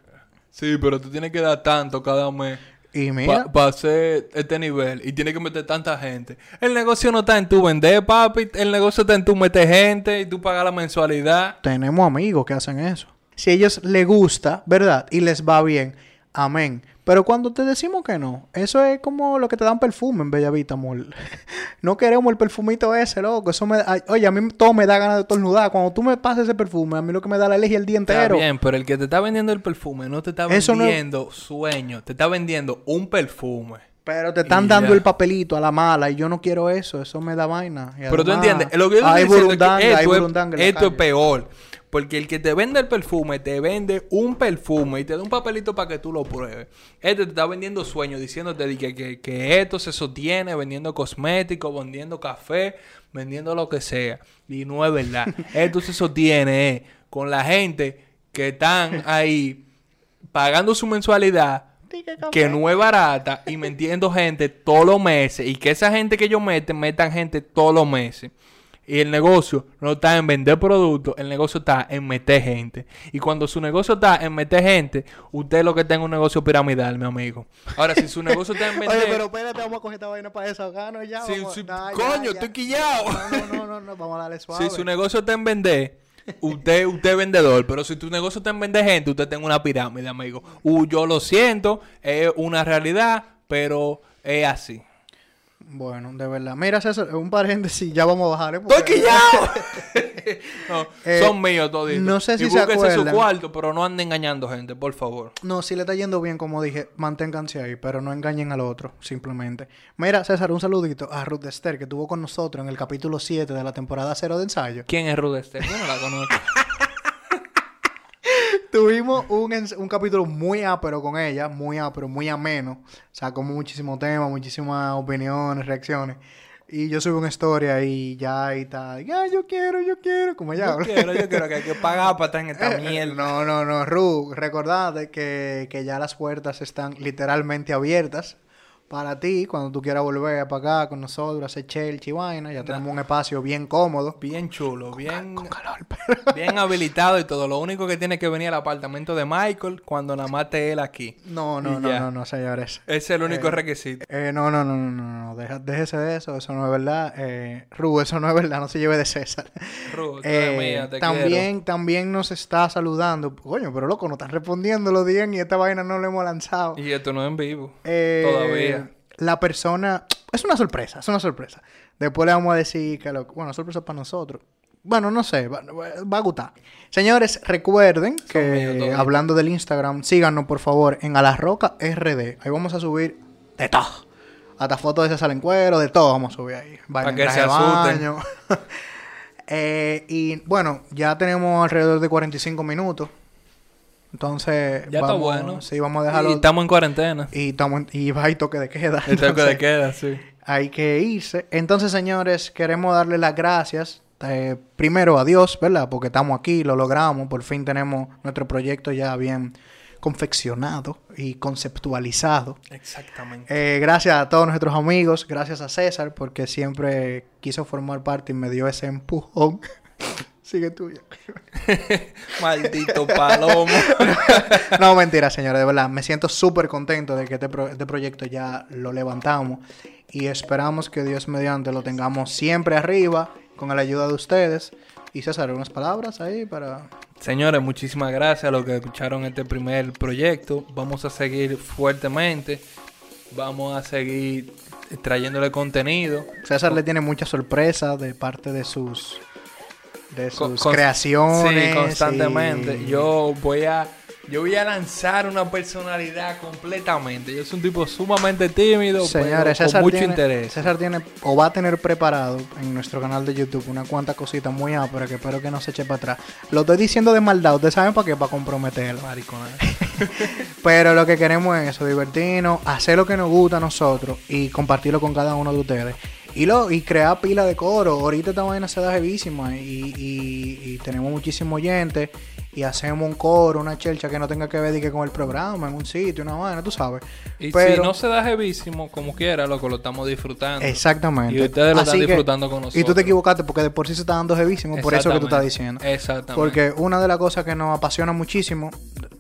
Sí, pero tú tienes que dar tanto cada mes. Y mira, Para hacer este nivel y tiene que meter tanta gente. El negocio no está en tu vender, papi. El negocio está en tu meter gente y tú pagas la mensualidad. tenemos amigos que hacen eso. Si a ellos les gusta, ¿verdad? Y les va bien, amén. Pero cuando te decimos que no, eso es como lo que te dan perfume en Bellavista, amor. no queremos el perfumito ese, loco. Eso me, ay, oye, a mí todo me da ganas de tornudar. Cuando tú me pasas ese perfume, a mí lo que me da la alergia el día Está entero. bien, pero el que te está vendiendo el perfume no te está Eso no- vendiendo sueño. Te está vendiendo un perfume. Pero te están Y dando ya. el papelito a la mala y yo no quiero eso. Eso me da vaina. Pero tú entiendes, lo que yo estoy diciendo es que esto, es, esto es peor. Porque el que te vende el perfume, te vende un perfume y te da un papelito para que tú lo pruebes. Este te está vendiendo sueños, diciéndote que, que- que esto se sostiene, vendiendo cosméticos, vendiendo café, vendiendo lo que sea. Y no es verdad. esto se sostiene eh, con la gente que están ahí pagando su mensualidad que no es barata y metiendo gente todos los meses y que esa gente que ellos meten, metan gente todos los meses. Y el negocio no está en vender productos, el negocio está en meter gente. Y cuando su negocio está en meter gente, usted lo que tenga un negocio piramidal, mi amigo. Ahora, si su negocio está en vender... Oye, pero espérate, vamos a coger esta vaina para desahogarnos ya. Vamos- nah, coño, ya. estoy quillado. No, no, no, no, no, vamos a darle suave. Si su negocio está en vender, usted, usted es vendedor. Pero si tu negocio está en vender gente, usted tiene una pirámide, amigo. Uh, yo lo siento, es una realidad, pero es así. Bueno, de verdad. Mira, César, un paréntesis, ya vamos a bajar. ¿eh? ¡Estoy Porque- quillado! No, Eh, son míos toditos. no sé si y se búsquese su acuerdan. cuarto, pero no ande engañando gente, por favor. No, si le está yendo bien, como dije, manténganse ahí, pero no engañen al otro, simplemente. Mira, César, un saludito a Ruth Esther, que estuvo con nosotros en el capítulo 7 de la temporada 0 de ensayo. ¿Quién es Rudester? Yo no la conozco. Tuvimos un, un capítulo muy ápero con ella, muy ápero, muy ameno. Sacó muchísimo tema, muchísimas opiniones, reacciones. Y yo subí una historia y ya y tal. Ya, yo quiero, yo quiero, como ella yo quiero, yo quiero que hay que pagar para estar en esta Eh, mierda. No, no, no, Ru, recordad que, que ya las puertas están literalmente abiertas para ti cuando tú quieras volver para acá con nosotros, hacer chelchi y vaina. Ya tenemos un espacio bien cómodo. Bien chulo, bien, Calor, pero- bien habilitado y todo. Lo único que tiene que venir al apartamento de Michael cuando nada más esté él aquí. No, no, no, no, no, señores. Ese es el único requisito. Eh, no, no, no, no, no, no, deja- déjese de eso, eso no es verdad. Eh, Ru, eso no es verdad, no se lleve de César. Ru, Eh, mía, te también, también nos está saludando. Coño, pero loco, nos están respondiendo los 10 y esta vaina no lo hemos lanzado. quiero. Y esto no es en vivo. Eh, Todavía. La persona. Es una sorpresa, es una sorpresa. Después le vamos a decir que lo. Bueno, sorpresa para nosotros. Bueno, no sé, va, va a gustar. Señores, recuerden que hablando del Instagram, síganos por favor en A la Roca RD. Ahí vamos a subir de todo. Hasta fotos de César en cuero, de todo vamos a subir ahí. En que se asusten. Eh, y bueno, ya tenemos alrededor de 45 minutos. Entonces, Ya está vamos- bueno. Sí, vamos a dejarlo. Y estamos en cuarentena. Y, estamos y va y toque de queda. El toque de queda, sí. Hay que irse. Entonces, señores, queremos darle las gracias. eh, primero a Dios, ¿verdad? Porque estamos aquí, lo logramos. Por fin tenemos nuestro proyecto ya bien confeccionado y conceptualizado. Exactamente. Eh, gracias a todos nuestros amigos. Gracias a César porque siempre quiso formar parte y me dio ese empujón. Sigue tuya. Maldito palomo. no, mentira, señores, de verdad. Me siento súper contento de que este, pro- este proyecto ya lo levantamos y esperamos que Dios mediante lo tengamos siempre arriba con la ayuda de ustedes. Y César, unas palabras ahí para... Señores, muchísimas gracias a los que escucharon este primer proyecto. Vamos a seguir fuertemente. Vamos a seguir trayéndole contenido. César le tiene muchas sorpresas de parte de sus... De sus con- creaciones. Sí, constantemente. y- Yo voy a yo voy a lanzar una personalidad completamente. Yo soy un tipo sumamente tímido, Señores, pero César con mucho tiene, interés. César tiene o va a tener preparado en nuestro canal de YouTube una cuanta cosita muy ápera que espero que no se eche para atrás. Lo estoy diciendo de maldad, ustedes saben para qué, para comprometerlo. Maricona. Pero lo que queremos es eso, divertirnos, hacer lo que nos gusta a nosotros y compartirlo con cada uno de ustedes. Y, lo, y crear pila de coro. Ahorita esta vaina se da jevísima y, y- y tenemos muchísimos oyentes y hacemos un coro, una chelcha que no tenga que ver que con el programa, en un sitio, una vaina, tú sabes. Y Pero- si no se da jevísimo, como quiera, loco, lo estamos disfrutando. Exactamente. Y ustedes lo están que- disfrutando con Y tú nosotros. te equivocaste porque de por sí se está dando jevísimo, por eso que tú estás diciendo. Exactamente. Porque una de las cosas que nos apasiona muchísimo,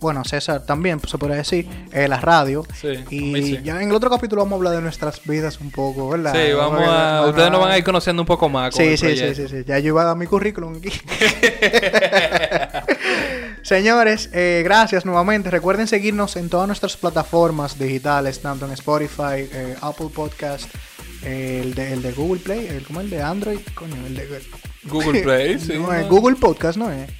bueno, César también se podría decir, es la radio. Sí, y sí. ya en el otro capítulo vamos a hablar de nuestras vidas un poco, ¿verdad? Sí, vamos a... ustedes nos van a ir conociendo un poco más Sí, sí, sí, sí, sí. Ya yo iba a dar mi currículum aquí. Señores, eh, gracias nuevamente. Recuerden seguirnos en todas nuestras plataformas digitales, tanto en Spotify, eh, Apple Podcast, eh, el, de, el de Google Play, el, ¿cómo el de Android? Coño, el de Google Play, sí. No, es Google Podcast, ¿no es?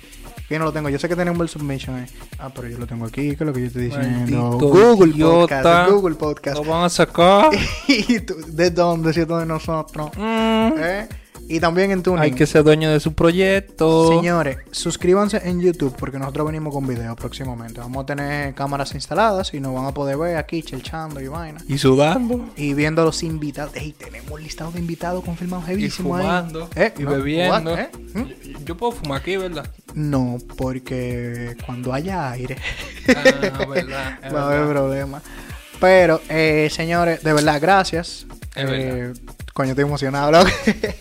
Yo no lo tengo. Yo sé que tenemos el submission ahí. Ah, pero yo lo tengo aquí. ¿Qué es lo que yo estoy diciendo? Maldito Google idiota. Podcast. Google Podcast. Lo van a sacar. ¿Y tú, de dónde? Si esto de nosotros. Mm. ¿Eh? Y también en Tuning. Hay que ser dueño de su proyecto. Señores, suscríbanse en YouTube porque nosotros venimos con video próximamente. Vamos a tener cámaras instaladas y nos van a poder ver aquí chelchando y vaina. Y sudando. Y viendo a los invitados. Ey, tenemos listado de invitados confirmados Y heavísimo ahí. fumando. ¿Eh? Y No, bebiendo. ¿Eh? ¿Mm? Yo puedo fumar aquí, ¿verdad? No, porque cuando haya aire Ah, verdad. es va a haber verdad. problema. Pero, eh, señores, de verdad, gracias. Es Eh, Coño, estoy emocionado, loco.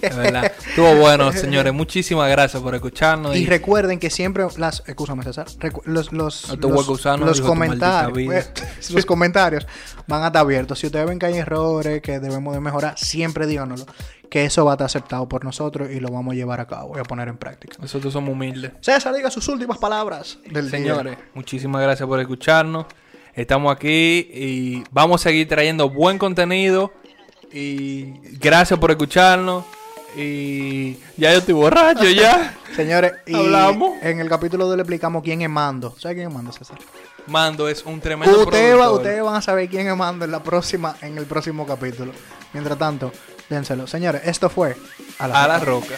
Verdad. Estuvo bueno, señores. Muchísimas gracias por escucharnos. Y Y, recuerden que siempre las, escúchame César, los los, No los, los comentarios, pues, los comentarios van a estar abiertos. Si ustedes ven que hay errores que debemos de mejorar, siempre díganoslo, que eso va a estar aceptado por nosotros y lo vamos a llevar a cabo y a poner en práctica. nosotros somos humildes. César, diga sus últimas palabras del día. Señores, muchísimas gracias por escucharnos. Estamos aquí y vamos a seguir trayendo buen contenido. Y gracias por escucharnos. Y ya yo estoy borracho ya. Señores, y Hablamos. en el capítulo 2 le explicamos quién es Mando. ¿Sabe quién es Mando, César? Mando es un tremendo Ustedes, va- ustedes van a saber quién es Mando en la próxima, en el próximo capítulo. Mientras tanto, dénselo. Señores, esto fue A la roca.